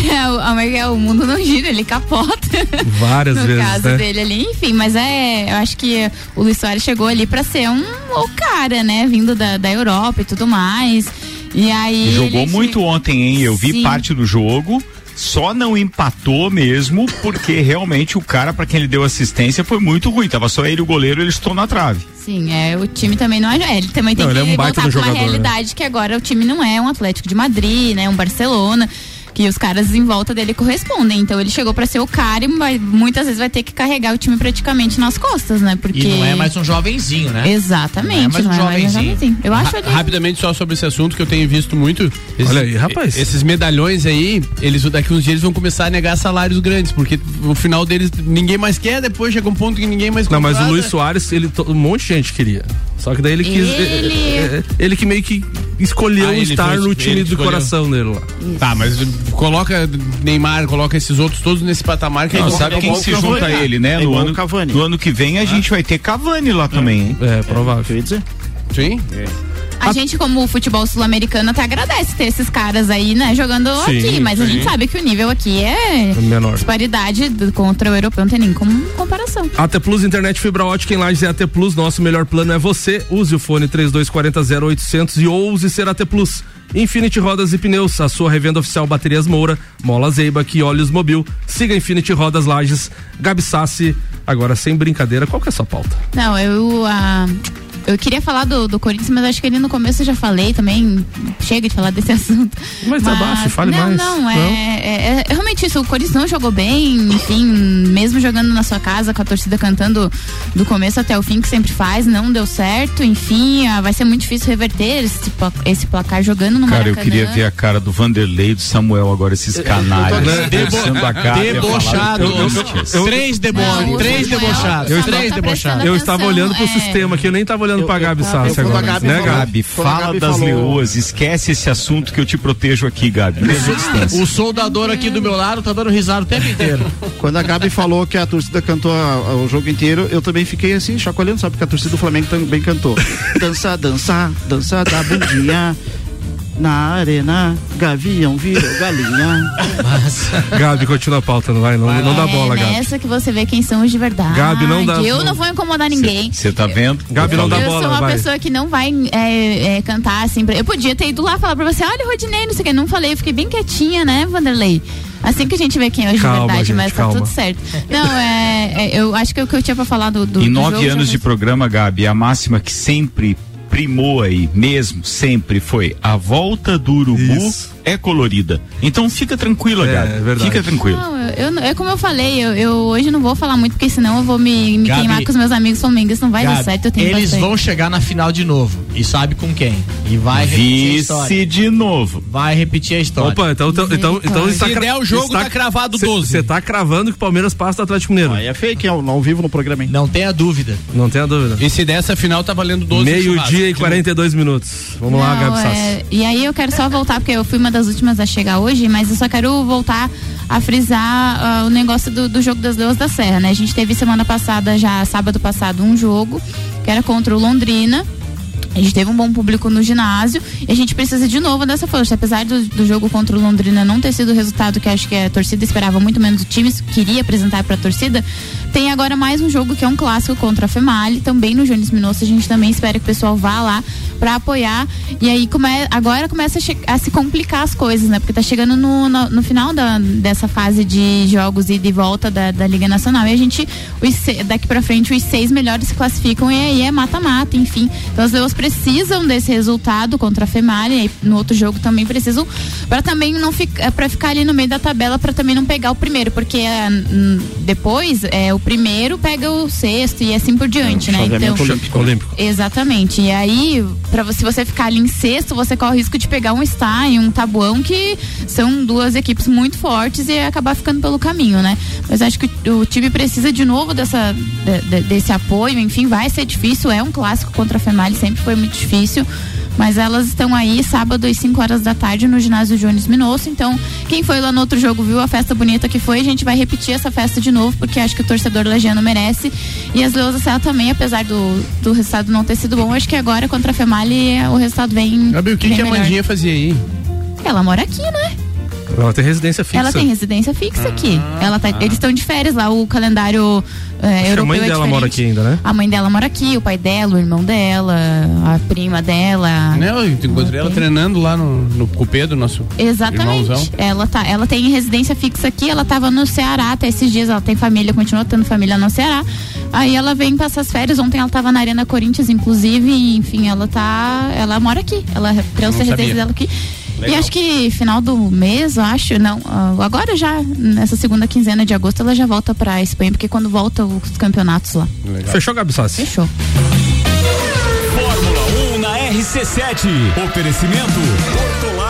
o, o mundo não gira, ele capota. Várias no vezes, caso né? dele ali, enfim, mas é, eu acho que o Luiz Soares chegou ali pra ser um o cara, né, vindo da, da Europa e tudo mais. E aí Jogou ele muito ontem, hein? Eu vi Sim. parte do jogo. Só não empatou mesmo, porque realmente o cara para quem ele deu assistência foi muito ruim. Tava só ele e o goleiro, eles estão na trave. Sim, é, o time também não é. é, Ele também tem Não, que ele é um voltar pra uma jogador, né? realidade que agora o time não é um Atlético de Madrid, né? Um Barcelona. Que os caras em volta dele correspondem. Então ele chegou pra ser o cara e vai- muitas vezes vai ter que carregar o time praticamente nas costas, né? Porque E não é mais um jovenzinho, né? Exatamente, Não é mais um jovenzinho. Eu acho Ra- ele Rapidamente, só sobre esse assunto que eu tenho visto muito. Esses, Olha aí, rapaz. Esses medalhões aí, eles daqui uns dias eles vão começar a negar salários grandes, porque o final deles ninguém mais quer, depois chega um ponto que ninguém mais Não, mas o. Luiz Soares, ele, um monte de gente queria. Só que daí ele quis. Ele- é, é, ele que meio que escolheu Ah, estar foi- no time do escolheu. coração dele lá. Tá, mas coloca Neymar, coloca esses outros todos nesse patamar que Não, aí vão- sabe quem se vão- junta a ele, né? É No ano, Cavani. no ano que vem a gente vai ter Cavani lá também, hein? É, provável. Dizer. Sim. A gente, como o futebol sul-americano, até agradece ter esses caras aí, né, jogando Sim, aqui. Mas a sim. gente sabe que o nível aqui é menor. disparidade do- contra o europeu, não tem nem como comparação. AT Plus Internet Fibra Ótica em Lages é AT Plus. Nosso melhor plano é você. Use o fone 3240 0800 e ouse ser AT Plus. Infinity Rodas e Pneus, a sua revenda oficial Baterias Moura, Mola Zeiba e Olhos Mobil. Siga Infinity Rodas Lages. Gabi Sassi, agora sem brincadeira, qual que é a sua pauta? Não, eu. ah, eu queria falar do, do Corinthians, mas acho que ali no começo eu já falei também. Chega de falar desse assunto. Mas abaixo, fale não, mais. Não, é, Não? é- é- realmente isso. O Corinthians não jogou bem, enfim, mesmo jogando na sua casa, com a torcida cantando do começo até o fim, que sempre faz, não deu certo. Enfim, ah, vai ser muito difícil reverter esse, esse placar jogando no Cara, eu Maracanã. queria ver a cara do Vanderlei e do Samuel agora, esses canalhas. Debo- Debochados. Três debochados. Não, Três debochados. tá Eu estava atenção, olhando pro é. sistema aqui, eu nem estava olhando pra Gabi Sassi eu- agora. a Gabi né, falou- Gabi? Gabi, Quando a fala Gabi das falou- leoas, esquece esse assunto que eu te protejo aqui, Gabi. O soldador aqui do meu lado tá dando risada o tempo inteiro. Quando a Gabi falou que a torcida cantou a- a- o jogo inteiro, eu também fiquei assim, chacoalhando, sabe? Porque a torcida do Flamengo também cantou. Dança, dança, dança da bundinha. Na arena, gavião virou galinha. Gabi, continua a pauta, não vai? Não, não dá bola, é Gabi. nessa que você vê quem são os de verdade. Gabi, não dá- Eu não- vou incomodar ninguém. Você tá vendo? Gabi, não dá eu bola, sou uma vai. pessoa que não vai é, é, cantar assim. pra- Eu podia ter ido lá falar pra você, olha, Rodinei, não sei o que. Não falei, eu fiquei bem quietinha, né, Vanderlei? Assim que a gente vê quem é os Calma, de verdade, gente, mas tá calma. tudo certo. Não, é, é, Eu acho que o que eu tinha pra falar do. do Em do nove anos de programa, Gabi, a máxima que sempre primou aí, mesmo, sempre, foi a volta do urubu Isso. é colorida. Então fica tranquila, É, Gabi. é verdade. Fica tranquila. Não, eu, eu- é como eu falei, eu, eu hoje não vou falar muito, porque senão eu vou me, me Gabi, queimar com os meus amigos flamenguistas, não vai dar Gabi, certo, eu tenho eles bastante. vão chegar na final de novo. E sabe com quem? E vai repetir a história. Vice de novo. Vai repetir a história. Opa, então, então, então, então está Se der o jogo, está- tá cravado cê- 12. Você tá cravando que o Palmeiras passa do Atlético Mineiro. Aí é fake, ao, ao vivo no programa, hein? Não tenha dúvida. Não tenha dúvida. E se dessa final tá valendo 12 churrasco. Meio-dia e 42 minutos. Vamos lá, Não, Gabi Sassi. é, E aí eu quero só voltar, porque eu fui uma das últimas a chegar hoje, mas eu só quero voltar a frisar ah, o negócio do, do jogo das Leões da Serra, né? A gente teve semana passada, já sábado passado, um jogo que era contra o Londrina. A gente teve um bom público no ginásio e a gente precisa de novo dessa força. Apesar do, do jogo contra o Londrina não ter sido o resultado que acho que a torcida esperava, muito menos o time queria apresentar para a torcida, tem agora mais um jogo que é um clássico contra a Femali, também no Jones Minosso. A gente também espera que o pessoal vá lá para apoiar. E aí come, agora começa a, a se complicar as coisas, né? Porque tá chegando no, no, no final da, dessa fase de jogos e de volta da, da Liga Nacional. E a gente, os daqui para frente, os seis melhores se classificam e aí é mata-mata, enfim. Então as Leões precisam desse resultado contra a Femali. E no outro jogo também precisam para também não ficar para ficar ali no meio da tabela para também não pegar o primeiro, porque é, hum, depois é o primeiro pega o sexto e assim por diante, né? chaveamento Então olímpico. Olímpico. Exatamente. E aí, para você, se você ficar ali em sexto, você corre o risco de pegar um e um Tabuão, que são duas equipes muito fortes e acabar ficando pelo caminho, né? Mas acho que o time precisa de novo dessa, de- de- desse apoio. Enfim, vai ser difícil. É um clássico contra a Femali, sempre foi muito difícil. Mas elas estão aí sábado às 5 horas da tarde no ginásio Jones Minosso. Então, quem foi lá no outro jogo viu a festa bonita que foi. A gente vai repetir essa festa de novo, porque acho que o torcedor lagiano merece. E as Leões da Serra também, apesar do, do resultado não ter sido bom, acho que agora contra a Femali o resultado vem. Gabi, o que, que a. Mandinha fazia aí? Ela mora aqui, né? Ela tem residência fixa. Ela tem residência fixa aqui. Ela tá, Eles estão de férias lá, o calendário é, que a europeu mãe é dela mora aqui ainda, né? A mãe dela mora aqui, o pai dela, o irmão dela, a prima dela. Não, eu encontrei ela treinando lá no, no com o Pedro, nosso Exatamente. irmãozão. Ela tá, ela tem residência fixa aqui, ela tava no Ceará até esses dias, ela tem família, continua tendo família no Ceará. Aí ela vem passar as férias, ontem ela tava na Arena Corinthians, inclusive, e, enfim, ela tá, ela mora aqui. Ela trouxe a residência dela aqui. E acho que final do mês, eu acho, não, ah, agora já, nessa segunda quinzena de agosto, ela já volta pra Espanha, porque quando volta os campeonatos lá. Fechou, Gabi Sassi? Fechou. Fórmula 1 na RC7. Oferecimento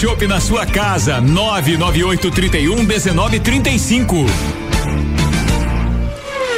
shopping na sua casa. 99831 1935.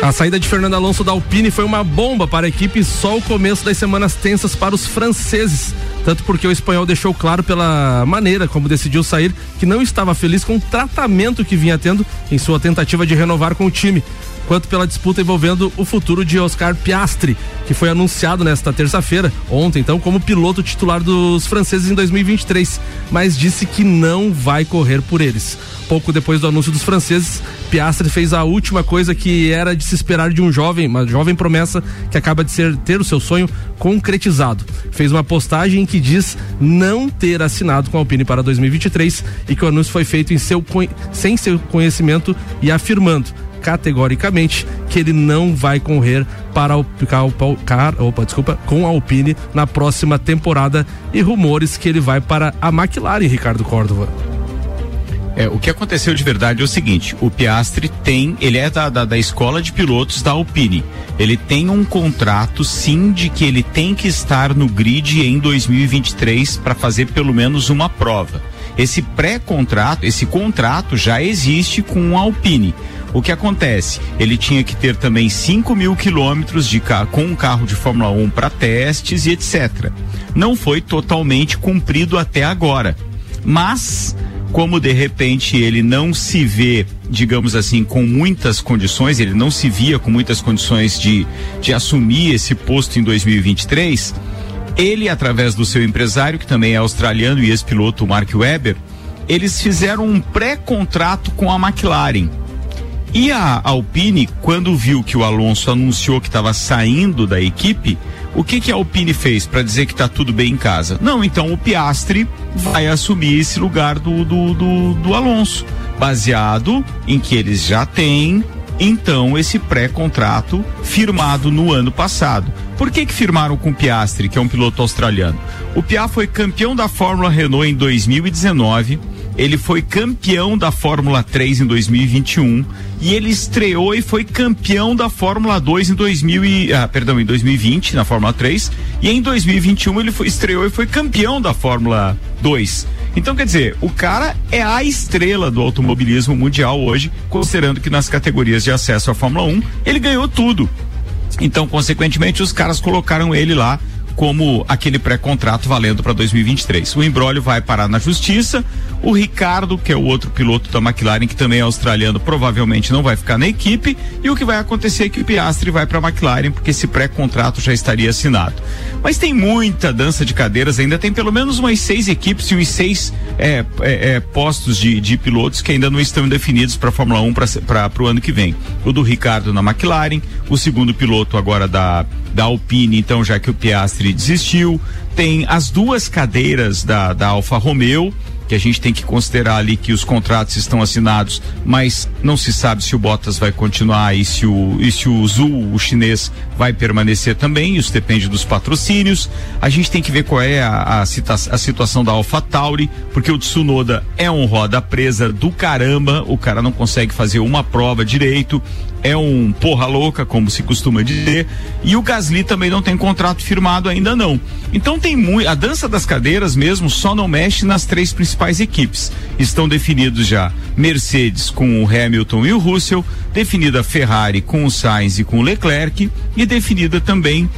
A saída de Fernando Alonso da Alpine foi uma bomba para a equipe, só o começo das semanas tensas para os franceses. Tanto porque o espanhol deixou claro pela maneira como decidiu sair que não estava feliz com o tratamento que vinha tendo em sua tentativa de renovar com o time quanto pela disputa envolvendo o futuro de Oscar Piastri, que foi anunciado nesta terça-feira, ontem, então, como piloto titular dos franceses em 2023, mas disse que não vai correr por eles. Pouco depois do anúncio dos franceses, Piastri fez a última coisa que era de se esperar de um jovem, uma jovem promessa que acaba de ser ter o seu sonho concretizado. Fez uma postagem que diz não ter assinado com a Alpine para 2023 e que o anúncio foi feito seu, sem seu conhecimento e afirmando categoricamente que ele não vai correr para o car, opa, desculpa, com a Alpine na próxima temporada e rumores que ele vai para a McLaren, Ricardo Córdova. É, o que aconteceu de verdade é o seguinte: o Piastri tem, ele é da, da, da, escola de pilotos da Alpine. Ele tem um contrato, sim, de que ele tem que estar no grid em 2023 para fazer pelo menos uma prova. Esse pré-contrato, esse contrato já existe com a Alpine. O que acontece? Ele tinha que ter também 5 mil quilômetros de com um carro de Fórmula 1 para testes e etc. Não foi totalmente cumprido até agora. Mas, como de repente ele não se vê, digamos assim, com muitas condições, ele não se via com muitas condições de, de assumir esse posto em 2023, ele, através do seu empresário, que também é australiano e ex-piloto Mark Webber, eles fizeram um pré-contrato com a McLaren e a Alpine, quando viu que o Alonso anunciou que estava saindo da equipe, o que, que a Alpine fez para dizer que está tudo bem em casa? Não, então o Piastre vai assumir esse lugar do, do, do, do Alonso, baseado em que eles já têm então esse pré-contrato firmado no ano passado. Por que que firmaram com o Piastri, que é um piloto australiano? O Piá foi campeão da Fórmula Renault em 2019 ele foi campeão da Fórmula 3 em 2021 e ele estreou e foi campeão da Fórmula 2 em 2000 e, ah, perdão, em 2020 na Fórmula 3 e em 2021 ele foi, estreou e foi campeão da Fórmula 2. Então, quer dizer, o cara é a estrela do automobilismo mundial hoje, considerando que nas categorias de acesso à Fórmula 1 ele ganhou tudo. Então, consequentemente, os caras colocaram ele lá como aquele pré-contrato valendo para 2023. O embrólio vai parar na justiça. O Ricardo, que é o outro piloto da McLaren, que também é australiano, provavelmente não vai ficar na equipe. E o que vai acontecer é que o Piastri vai para a McLaren, porque esse pré-contrato já estaria assinado. Mas tem muita dança de cadeiras, ainda tem pelo menos umas seis equipes e uns seis é, é, é, postos de, de pilotos que ainda não estão definidos para a Fórmula 1 para o ano que vem. O do Ricardo na McLaren, o segundo piloto agora da, da Alpine, então, já que o Piastri desistiu. Tem as duas cadeiras da, da Alfa Romeo que a gente tem que considerar ali que os contratos estão assinados, mas não se sabe se o Bottas vai continuar e se o, e se o Zul, o chinês, vai permanecer também, isso depende dos patrocínios. A gente tem que ver qual é a, a, a situação da Alpha Tauri, porque o Tsunoda é um roda presa do caramba, o cara não consegue fazer uma prova direito, é um porra louca, como se costuma dizer, e o Gasly também não tem contrato firmado ainda não. Então tem muito, a dança das cadeiras mesmo só não mexe nas três principais equipes. Estão definidos já Mercedes com o Hamilton e o Russell, definida a Ferrari com o Sainz e com o Leclerc e definida também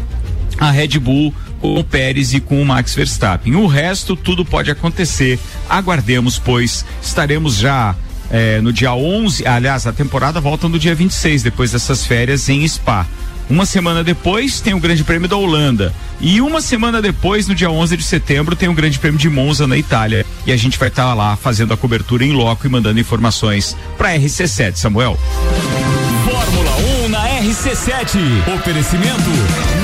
a Red Bull com o Pérez e com o Max Verstappen. O resto tudo pode acontecer. Aguardemos, pois estaremos já é, no dia 11. Aliás, a temporada volta no dia 26, depois dessas férias em Spa. Uma semana depois tem o Grande Prêmio da Holanda. E uma semana depois, no dia 11 de setembro, tem o Grande Prêmio de Monza na Itália. E a gente vai estar lá fazendo a cobertura em loco e mandando informações para RC7, Samuel. Fórmula 1 na RC7. Oferecimento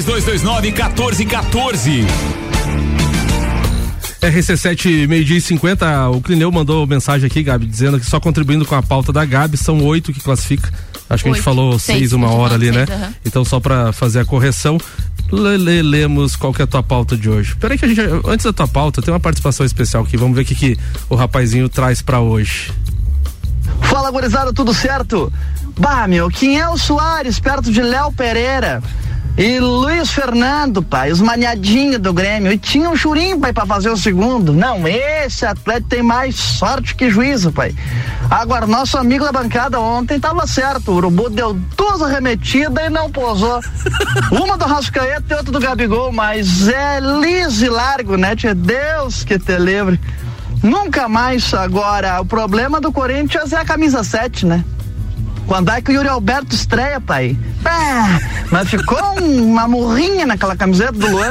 3229 1414. RC7, meio-dia e 50. O Clineu mandou mensagem aqui, Gabi, dizendo que só contribuindo com a pauta da Gabi são oito que classifica. Acho que a gente falou Seis, seis uma hora ali, né? seis, aham. Então, só pra fazer a correção, le- le- lemos qual que é a tua pauta de hoje. Peraí que a gente, antes da tua pauta, tem uma participação especial aqui. Vamos ver o que, que o rapazinho traz pra hoje. Fala, gurizada, tudo certo? Bah, meu, quem é o Soares perto de Léo Pereira? E Luiz Fernando, pai, os maniadinhos do Grêmio. E tinha um churinho, pai, pra fazer o segundo. Não, esse atleta tem mais sorte que juízo, pai. Agora, nosso amigo da bancada ontem tava certo. O Urubu deu duas arremetidas e não posou. Uma do Rascaeta e outra do Gabigol, mas é liso e largo, né, tia? Deus que te livre. Nunca mais agora. O problema do Corinthians é a camisa 7, né? Quando é que o Yuri Alberto estreia, pai? Pá, mas ficou um- uma morrinha naquela camiseta do Luan.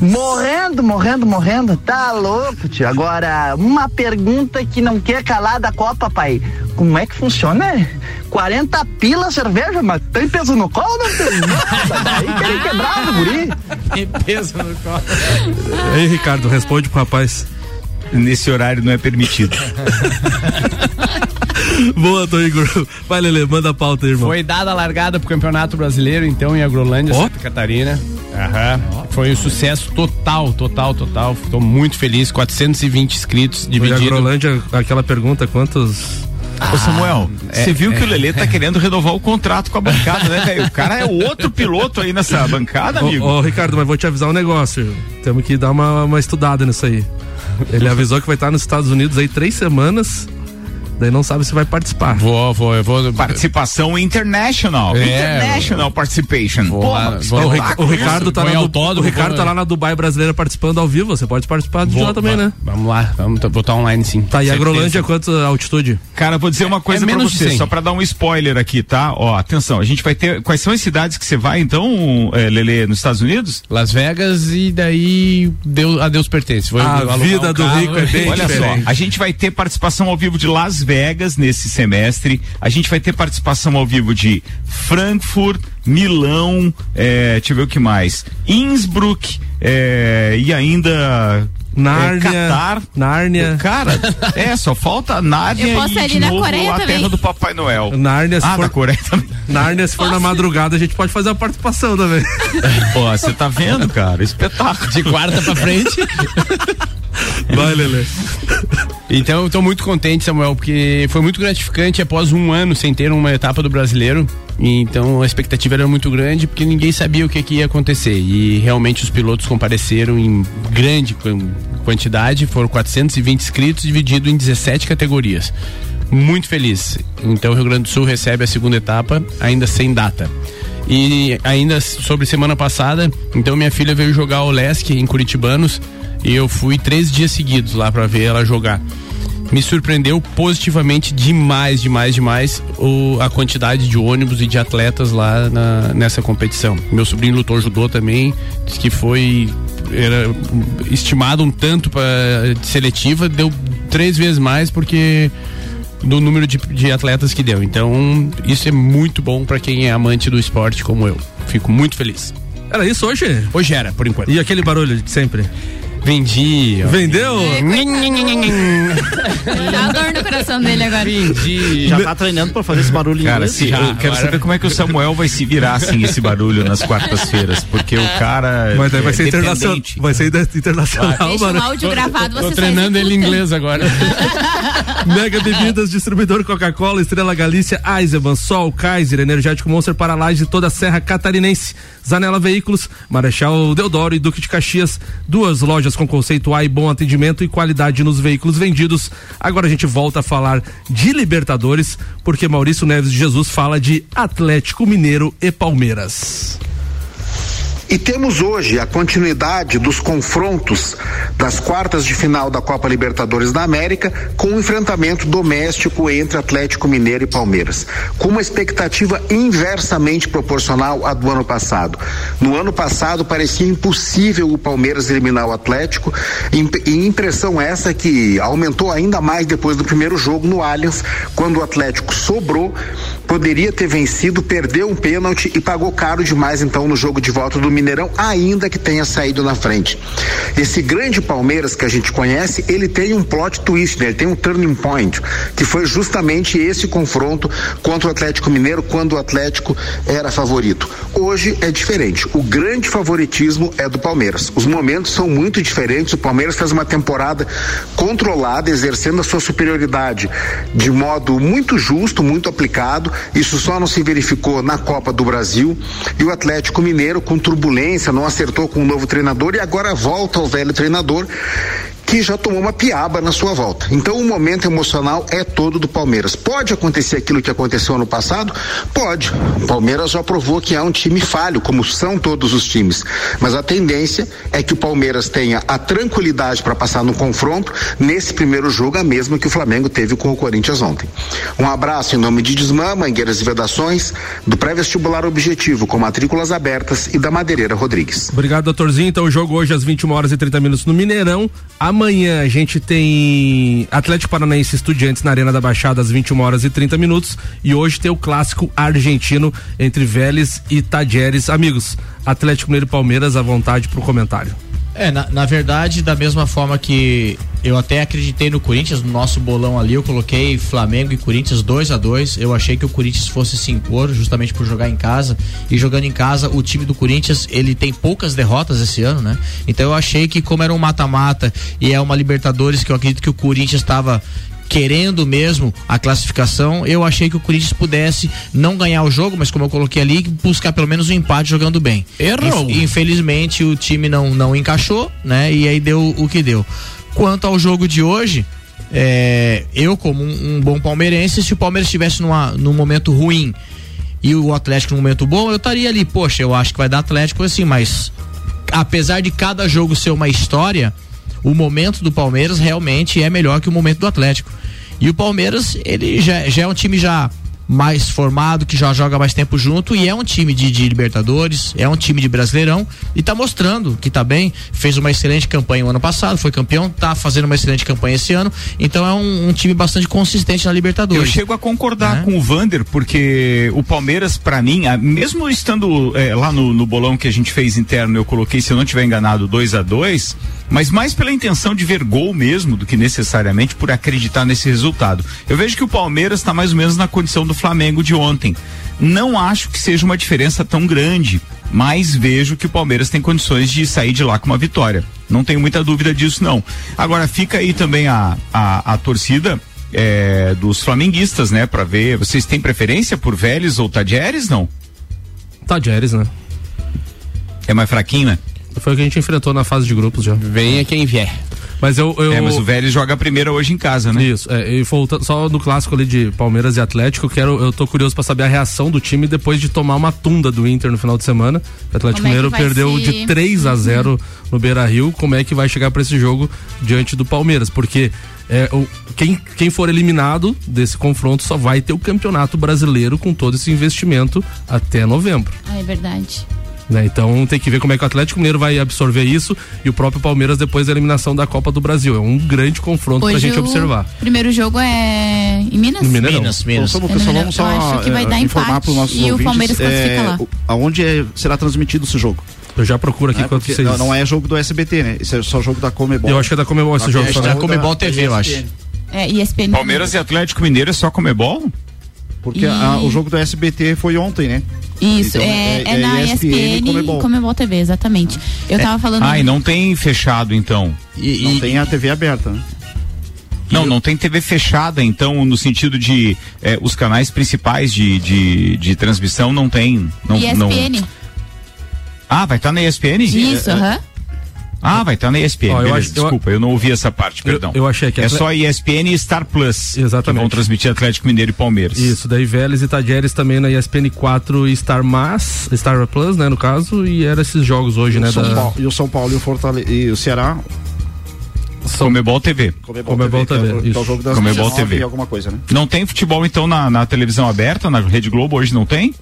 morrendo, morrendo, morrendo. Tá louco, tio. Agora, uma pergunta que não quer calar da Copa, pai. Como é que funciona? 40 pila cerveja, mas tem peso no colo ou não tem? Nossa, querem quebrar o guri. Tem peso no colo. Ei, Ricardo, responde pro rapaz. Nesse horário não é permitido. Boa, tô Igor. Vai, Lele, manda a pauta aí, irmão. Foi dada a largada pro Campeonato Brasileiro, então, em Agrolândia, Santa Catarina. Aham. Foi um sucesso total, total, total. Estou muito feliz. 420 inscritos, Foi dividido. Agrolândia, aquela pergunta, quantos... Ô Samuel, é, você viu é. que o Lelê tá querendo renovar o contrato com a bancada, né, velho? O cara é o outro piloto aí nessa bancada, Ô, amigo. ô, Ricardo, mas vou te avisar um negócio. Temos que dar uma, uma estudada nisso aí. Ele avisou que vai estar nos Estados Unidos aí três semanas. Daí não sabe se vai participar. Vou, vou, eu vou. Participação international. É, international participation. Pô, Porra, mas o, Ric- o Ricardo, tá, Vou na, o Ricardo vou- tá lá na Dubai brasileira participando ao vivo. Você pode participar de Vou- lá também, né? Vamos lá, vamos botar online sim. Tá, e a Certeza. Agrolândia, quanto altitude? Cara, vou dizer uma coisa é pra menos de você, 100. só pra dar um spoiler aqui, tá? Ó, atenção, a gente vai ter. Quais são as cidades que você vai, então, é, Lele, nos Estados Unidos? Las Vegas e daí Deus, a Deus pertence. Vou A vida um do carro. rico é bem Olha diferente. só, a gente vai ter participação ao vivo de Las Vegas nesse semestre. A gente vai ter participação ao vivo de Frankfurt, Milão, é, deixa eu ver o que mais. Innsbruck é, e ainda. Nárnia. É, Qatar. Nárnia. Cara, é, só falta Nárnia Eu posso e de na novo Coreia a também. terra do Papai Noel. Nárnia, se Ah, for, da Coreia também. Nárnia, se for na madrugada, a gente pode fazer a participação também. Pô, você tá vendo, cara? Espetáculo. De quarta pra frente. Vai, Lele. Então eu tô muito contente, Samuel, porque foi muito gratificante após um ano sem ter uma etapa do brasileiro. Então a expectativa era muito grande porque ninguém sabia o que, que ia acontecer. E realmente os pilotos compareceram em grande quan- quantidade, foram 420 inscritos, dividido em 17 categorias. Muito feliz. Então o Rio Grande do Sul recebe a segunda etapa, ainda sem data. E ainda sobre semana passada, então minha filha veio jogar o Lesc em Curitibanos e eu fui três dias seguidos lá para ver ela jogar. Me surpreendeu positivamente demais, demais, demais o, a quantidade de ônibus e de atletas lá na- nessa competição. Meu sobrinho lutou judô também, disse que foi era estimado um tanto para seletiva, deu três vezes mais porque do número de, de atletas que deu. Então, isso é muito bom para quem é amante do esporte como eu. Fico muito feliz. Era isso hoje? Hoje era, por enquanto. E aquele barulho de sempre? Vendi. Vendeu? Dá dor no coração dele agora. Vendi. Já tá treinando pra fazer esse barulho em Cara, inglês? se, Já, eu quero agora- saber como é que o Samuel vai se virar sem esse barulho nas quartas-feiras, porque o cara Mas daí vai é ser internacional. Vai ser internacional, Deixa mano. o áudio gravado, Tô você só treinando ele em inglês agora. Mega Bebidas, distribuidor Coca-Cola, Estrela Galícia, Eisenbahn, Sol, Kaiser, Energético Monster para Laje de toda a Serra Catarinense. Zanela Veículos, Marechal Deodoro e Duque de Caxias. Duas lojas com conceito A e bom atendimento e qualidade nos veículos vendidos. Agora a gente volta a falar de Libertadores, porque Maurício Neves de Jesus fala de Atlético Mineiro e Palmeiras. E temos hoje a continuidade dos confrontos das quartas de final da Copa Libertadores da América com um enfrentamento doméstico entre Atlético Mineiro e Palmeiras, com uma expectativa inversamente proporcional à do ano passado. No ano passado parecia impossível o Palmeiras eliminar o Atlético, e impressão essa que aumentou ainda mais depois do primeiro jogo no Allianz, quando o Atlético sobrou, poderia ter vencido, perdeu um pênalti e pagou caro demais então no jogo de volta do Mineirão, ainda que tenha saído na frente. Esse grande Palmeiras que a gente conhece, ele tem um plot twist, né? ele tem um turning point, que foi justamente esse confronto contra o Atlético Mineiro quando o Atlético era favorito. Hoje é diferente. O grande favoritismo é do Palmeiras. Os momentos são muito diferentes. O Palmeiras faz uma temporada controlada, exercendo a sua superioridade de modo muito justo, muito aplicado. Isso só não se verificou na Copa do Brasil. E o Atlético Mineiro, com turbulência, não acertou com o novo treinador e agora volta ao velho treinador que já tomou uma piaba na sua volta. Então o momento emocional é todo do Palmeiras. Pode acontecer aquilo que aconteceu ano passado? Pode. O Palmeiras já provou que é um time falho, como são todos os times. Mas a tendência é que o Palmeiras tenha a tranquilidade para passar no confronto nesse primeiro jogo, a mesma que o Flamengo teve com o Corinthians ontem. Um abraço em nome de Desmã, Mangueiras e Vedações, do pré-vestibular Objetivo, com matrículas abertas e da Madeireira Rodrigues. Obrigado, doutorzinho. Então, o jogo hoje às 21 horas e 30 minutos no Mineirão. Amanhã a gente tem Atlético Paranaense Estudiantes na Arena da Baixada às 21 horas e 30 minutos. E hoje tem o clássico argentino entre Vélez e Tajeres. Amigos, Atlético Mineiro e Palmeiras à vontade pro comentário. É, na, na verdade, da mesma forma que eu até acreditei no Corinthians, no nosso bolão ali, eu coloquei Flamengo e Corinthians 2 a 2 Eu achei que o Corinthians fosse se impor, justamente por jogar em casa. E jogando em casa, o time do Corinthians, ele tem poucas derrotas esse ano, né? Então eu achei que, como era um mata-mata e é uma Libertadores que eu acredito que o Corinthians estava querendo mesmo a classificação, eu achei que o Corinthians pudesse não ganhar o jogo, mas como eu coloquei ali, buscar pelo menos um empate jogando bem. Errou. Inf- Infelizmente o time não, não encaixou, né? E aí deu o que deu. Quanto ao jogo de hoje, é, eu como um, um bom palmeirense, se o Palmeiras estivesse numa, num momento ruim e o Atlético num momento bom, eu estaria ali, poxa, eu acho que vai dar Atlético assim, mas apesar de cada jogo ser uma história, o momento do Palmeiras realmente é melhor que o momento do Atlético. E o Palmeiras, ele já, já é um time já mais formado, que já joga mais tempo junto e é um time de, de Libertadores, é um time de Brasileirão e tá mostrando que tá bem, fez uma excelente campanha o ano passado, foi campeão, tá fazendo uma excelente campanha esse ano, então é um, um time bastante consistente na Libertadores. Eu chego a concordar Né? com o Vander, porque o Palmeiras, pra mim, mesmo estando eh, lá no, no bolão que a gente fez interno, eu coloquei, se eu não tiver enganado, 2 a 2 mas mais pela intenção de ver gol mesmo do que necessariamente por acreditar nesse resultado. Eu vejo que o Palmeiras está mais ou menos na condição do Flamengo de ontem. Não acho que seja uma diferença tão grande, mas vejo que o Palmeiras tem condições de sair de lá com uma vitória. Não tenho muita dúvida disso, não. Agora, fica aí também a, a, a torcida é, dos flamenguistas, né? Pra ver. Vocês têm preferência por Vélez ou Tadieres, não? Tadieres, né? É mais fraquinho, né? Foi o que a gente enfrentou na fase de grupos já. Venha quem vier. Mas eu. eu... É, mas o Vélez joga a primeira hoje em casa, né? Isso, é, e voltando só no clássico ali de Palmeiras e Atlético, eu quero, eu tô curioso pra saber a reação do time depois de tomar uma tunda do Inter no final de semana. O Atlético é Mineiro vai perdeu se- de 3 a 0 no Beira-Rio. Como é que vai chegar pra esse jogo diante do Palmeiras? Porque é, o, quem, quem for eliminado desse confronto só vai ter o Campeonato Brasileiro com todo esse investimento até novembro. Ah, é verdade. Né? Então tem que ver como é que o Atlético Mineiro vai absorver isso e o próprio Palmeiras depois da eliminação da Copa do Brasil. É um grande confronto pra Hoje gente o observar. primeiro jogo é em Minas? No Mineirão. Minas, Minas. Então, É pessoal, vamos só acho que vai eh, dar informar empate para os nossos e o ouvintes, Palmeiras classifica eh, lá. o- aonde é- será transmitido esse jogo. Eu já procuro aqui enquanto Porque vocês. não, não é jogo do SBT, né? Isso é só jogo da Comebol. Eu acho que é da Comebol esse jogo é só, da- né? da- Comebol da TV, eu acho. ESPN. É, ESPN. Palmeiras e Atlético Mineiro é só Comebol? Porque E- a- o jogo do SBT foi ontem, né? Isso, Então, é, é- é, na é ESPN ESPN, e Comebol. Comebol. TV, exatamente. Eu tava falando. Ah, e não tem fechado então. não tem a TV aberta, né? Não, não tem TV fechada, então, no sentido de eh, os canais principais de, de, de transmissão não tem. Não, não... ESPN. Ah, vai estar na ESPN? Isso, É, é. Ah, vai estar na ESPN. Ó, eu acho- eu- desculpa, eu não ouvi essa parte, perdão. eu achei que É só ESPN e Star Plus. Exatamente. Que vão transmitir Atlético Mineiro e Palmeiras. Isso, daí Vélez e Tajeres também na ESPN 4 e Star Mas, Star Plus, né, no caso, e eram esses jogos hoje, né, O São da Paulo- e o São Paulo e o Fortaleza e o Ceará. Comebol TV. Comebol é TV, é o isso. jogo das Comebol 19 TV. e alguma coisa, né? Não tem futebol, então, na, na televisão aberta, na Rede Globo, hoje não tem?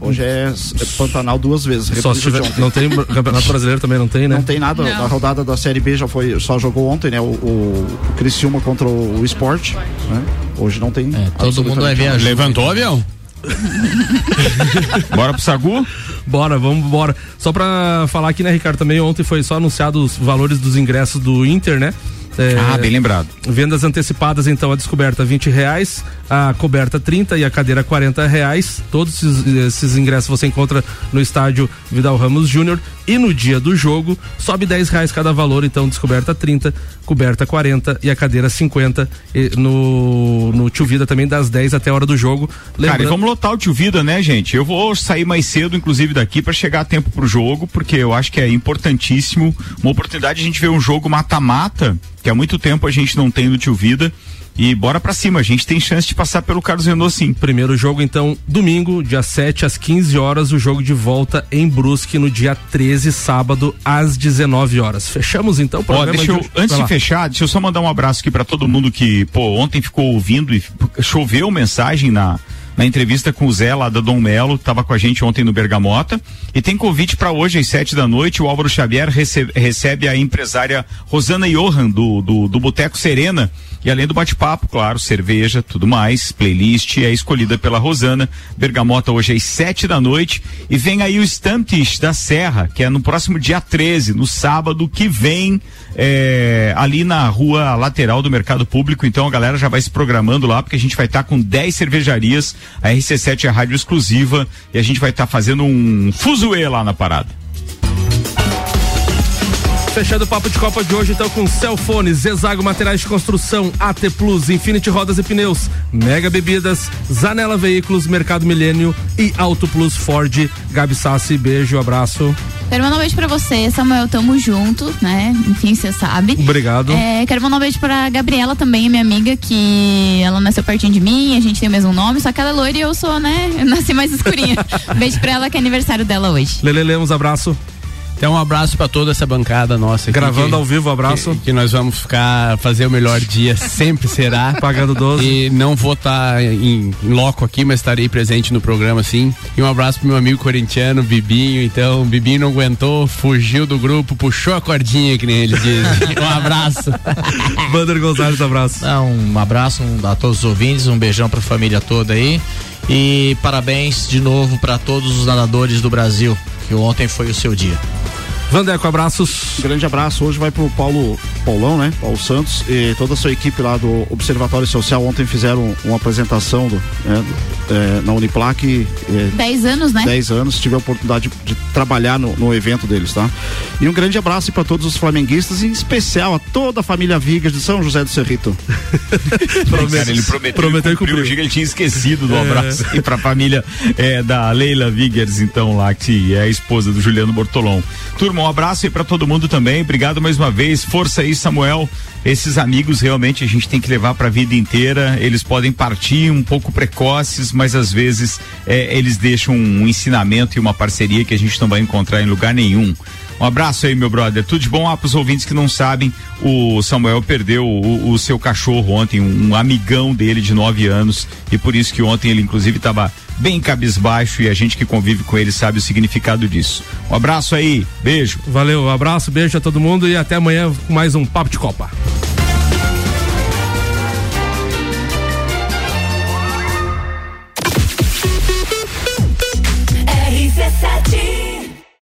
Hoje é, Pantanal duas vezes. Só se tiver, não tem Campeonato Brasileiro também não tem, né? Não tem nada. A rodada da Série B já foi, só jogou ontem, né? O, o, Criciúma contra o, Sport, né? Hoje não tem. É, todo mundo vai a Levantou o avião? Bora pro Sagu? Bora, vamos embora. Só pra falar aqui, né, Ricardo, também ontem foi só anunciado os valores dos ingressos do Inter, né? É, Ah, bem lembrado. Vendas antecipadas, então, a descoberta 20 reais, a coberta 30 e a cadeira 40 reais. Todos esses, esses ingressos você encontra no estádio Vidal Ramos Júnior. E no dia do jogo, sobe 10 reais cada valor, então descoberta 30, coberta 40 e a cadeira 50. E no, no Tio Vida também das 10 até a hora do jogo. Cara, e Lembrando- vamos lotar o Tio Vida, né, gente? Eu vou sair mais cedo, inclusive, daqui para chegar a tempo pro jogo, porque eu acho que é importantíssimo. Uma oportunidade de a gente ver um jogo mata-mata, que há muito tempo a gente não tem no Tio Vida. E bora pra cima, a gente tem chance de passar pelo Carlos Renault sim. Primeiro jogo, então, domingo, dia 7 às 15 horas, o jogo de volta em Brusque no dia 13, sábado, às 19 horas. Fechamos então o Ó, programa deixa eu, de antes de fechar, deixa eu só mandar um abraço aqui pra todo mundo que, pô, ontem ficou ouvindo e choveu mensagem na na entrevista com o Zé lá da Dom Melo, tava com a gente ontem no Bergamota. E tem convite para hoje às sete da noite. O Álvaro Xavier recebe, recebe a empresária Rosana Johan do, do, do Boteco Serena. E além do bate-papo, claro, cerveja, tudo mais, playlist é escolhida pela Rosana. Bergamota hoje às sete da noite. E vem aí o Stamptish da Serra, que é no próximo dia 13, no sábado que vem, é, ali na rua lateral do Mercado Público. Então a galera já vai se programando lá, porque a gente vai estar com 10 cervejarias. A RC7 é a rádio exclusiva e a gente vai estar fazendo um fuzuê lá na parada. Fechando o papo de Copa de hoje, então, com Celfone, Zezago Materiais de Construção, AT Plus, Infinity Rodas e Pneus, Mega Bebidas, Zanela Veículos, Mercado Milênio e Auto Plus Ford. Gabi Sassi, beijo, abraço. Quero mandar um beijo pra você, Samuel. Tamo junto, né? Enfim, você sabe. Obrigado. É, quero mandar um beijo pra Gabriela também, minha amiga, que ela nasceu pertinho de mim, a gente tem o mesmo nome, só que ela é loira e eu sou, né? Eu nasci mais escurinha. beijo pra ela, que é aniversário dela hoje. Lele Lemos, abraço. Então, um abraço pra toda essa bancada nossa. aqui, Gravando que- ao vivo, abraço. Que, que nós vamos ficar, fazer o melhor dia, sempre será. Pagando 12. E não vou estar em, em loco aqui, mas estarei presente no programa, sim. E um abraço pro meu amigo corintiano, Bibinho. Então, Bibinho não aguentou, fugiu do grupo, puxou a cordinha, que nem ele diz. um abraço. Vander Gonzalez, abraço. Então, um abraço um- a todos os ouvintes, um beijão pra família toda aí. E parabéns de novo pra todos os nadadores do Brasil, que ontem foi o seu dia. Vandeco, abraços. Um grande abraço. Hoje vai pro Paulo Paulão, né? Paulo Santos e toda a sua equipe lá do Observatório Social. Ontem fizeram uma apresentação do, né, do- é, na Uniplac. É, 10 anos, né? 10 anos, tive a oportunidade de, de trabalhar no, no evento deles, tá? E um grande abraço para todos os flamenguistas, em especial a toda a família Vigas de São José do Cerrito. Cara, ele prometeu, prometeu e e cumpriu. cumpriu. Ele tinha esquecido do É. abraço e pra família é, da Leila Viggers, então, lá, que é a esposa do Juliano Bortolom. Turma, um abraço aí pra todo mundo também. Obrigado mais uma vez. Força aí, Samuel. Esses amigos realmente a gente tem que levar pra vida inteira. Eles podem partir um pouco precoces, mas às vezes é, eles deixam um ensinamento e uma parceria que a gente não vai encontrar em lugar nenhum. Um abraço aí, meu brother. Tudo de bom? Ah, pros ouvintes que não sabem, o Samuel perdeu o, o seu cachorro ontem, um, um amigão dele de nove anos, e por isso que ontem ele, inclusive, estava bem cabisbaixo e a gente que convive com ele sabe o significado disso. Um abraço aí, beijo. Valeu, um abraço, beijo a todo mundo e até amanhã com mais um Papo de Copa.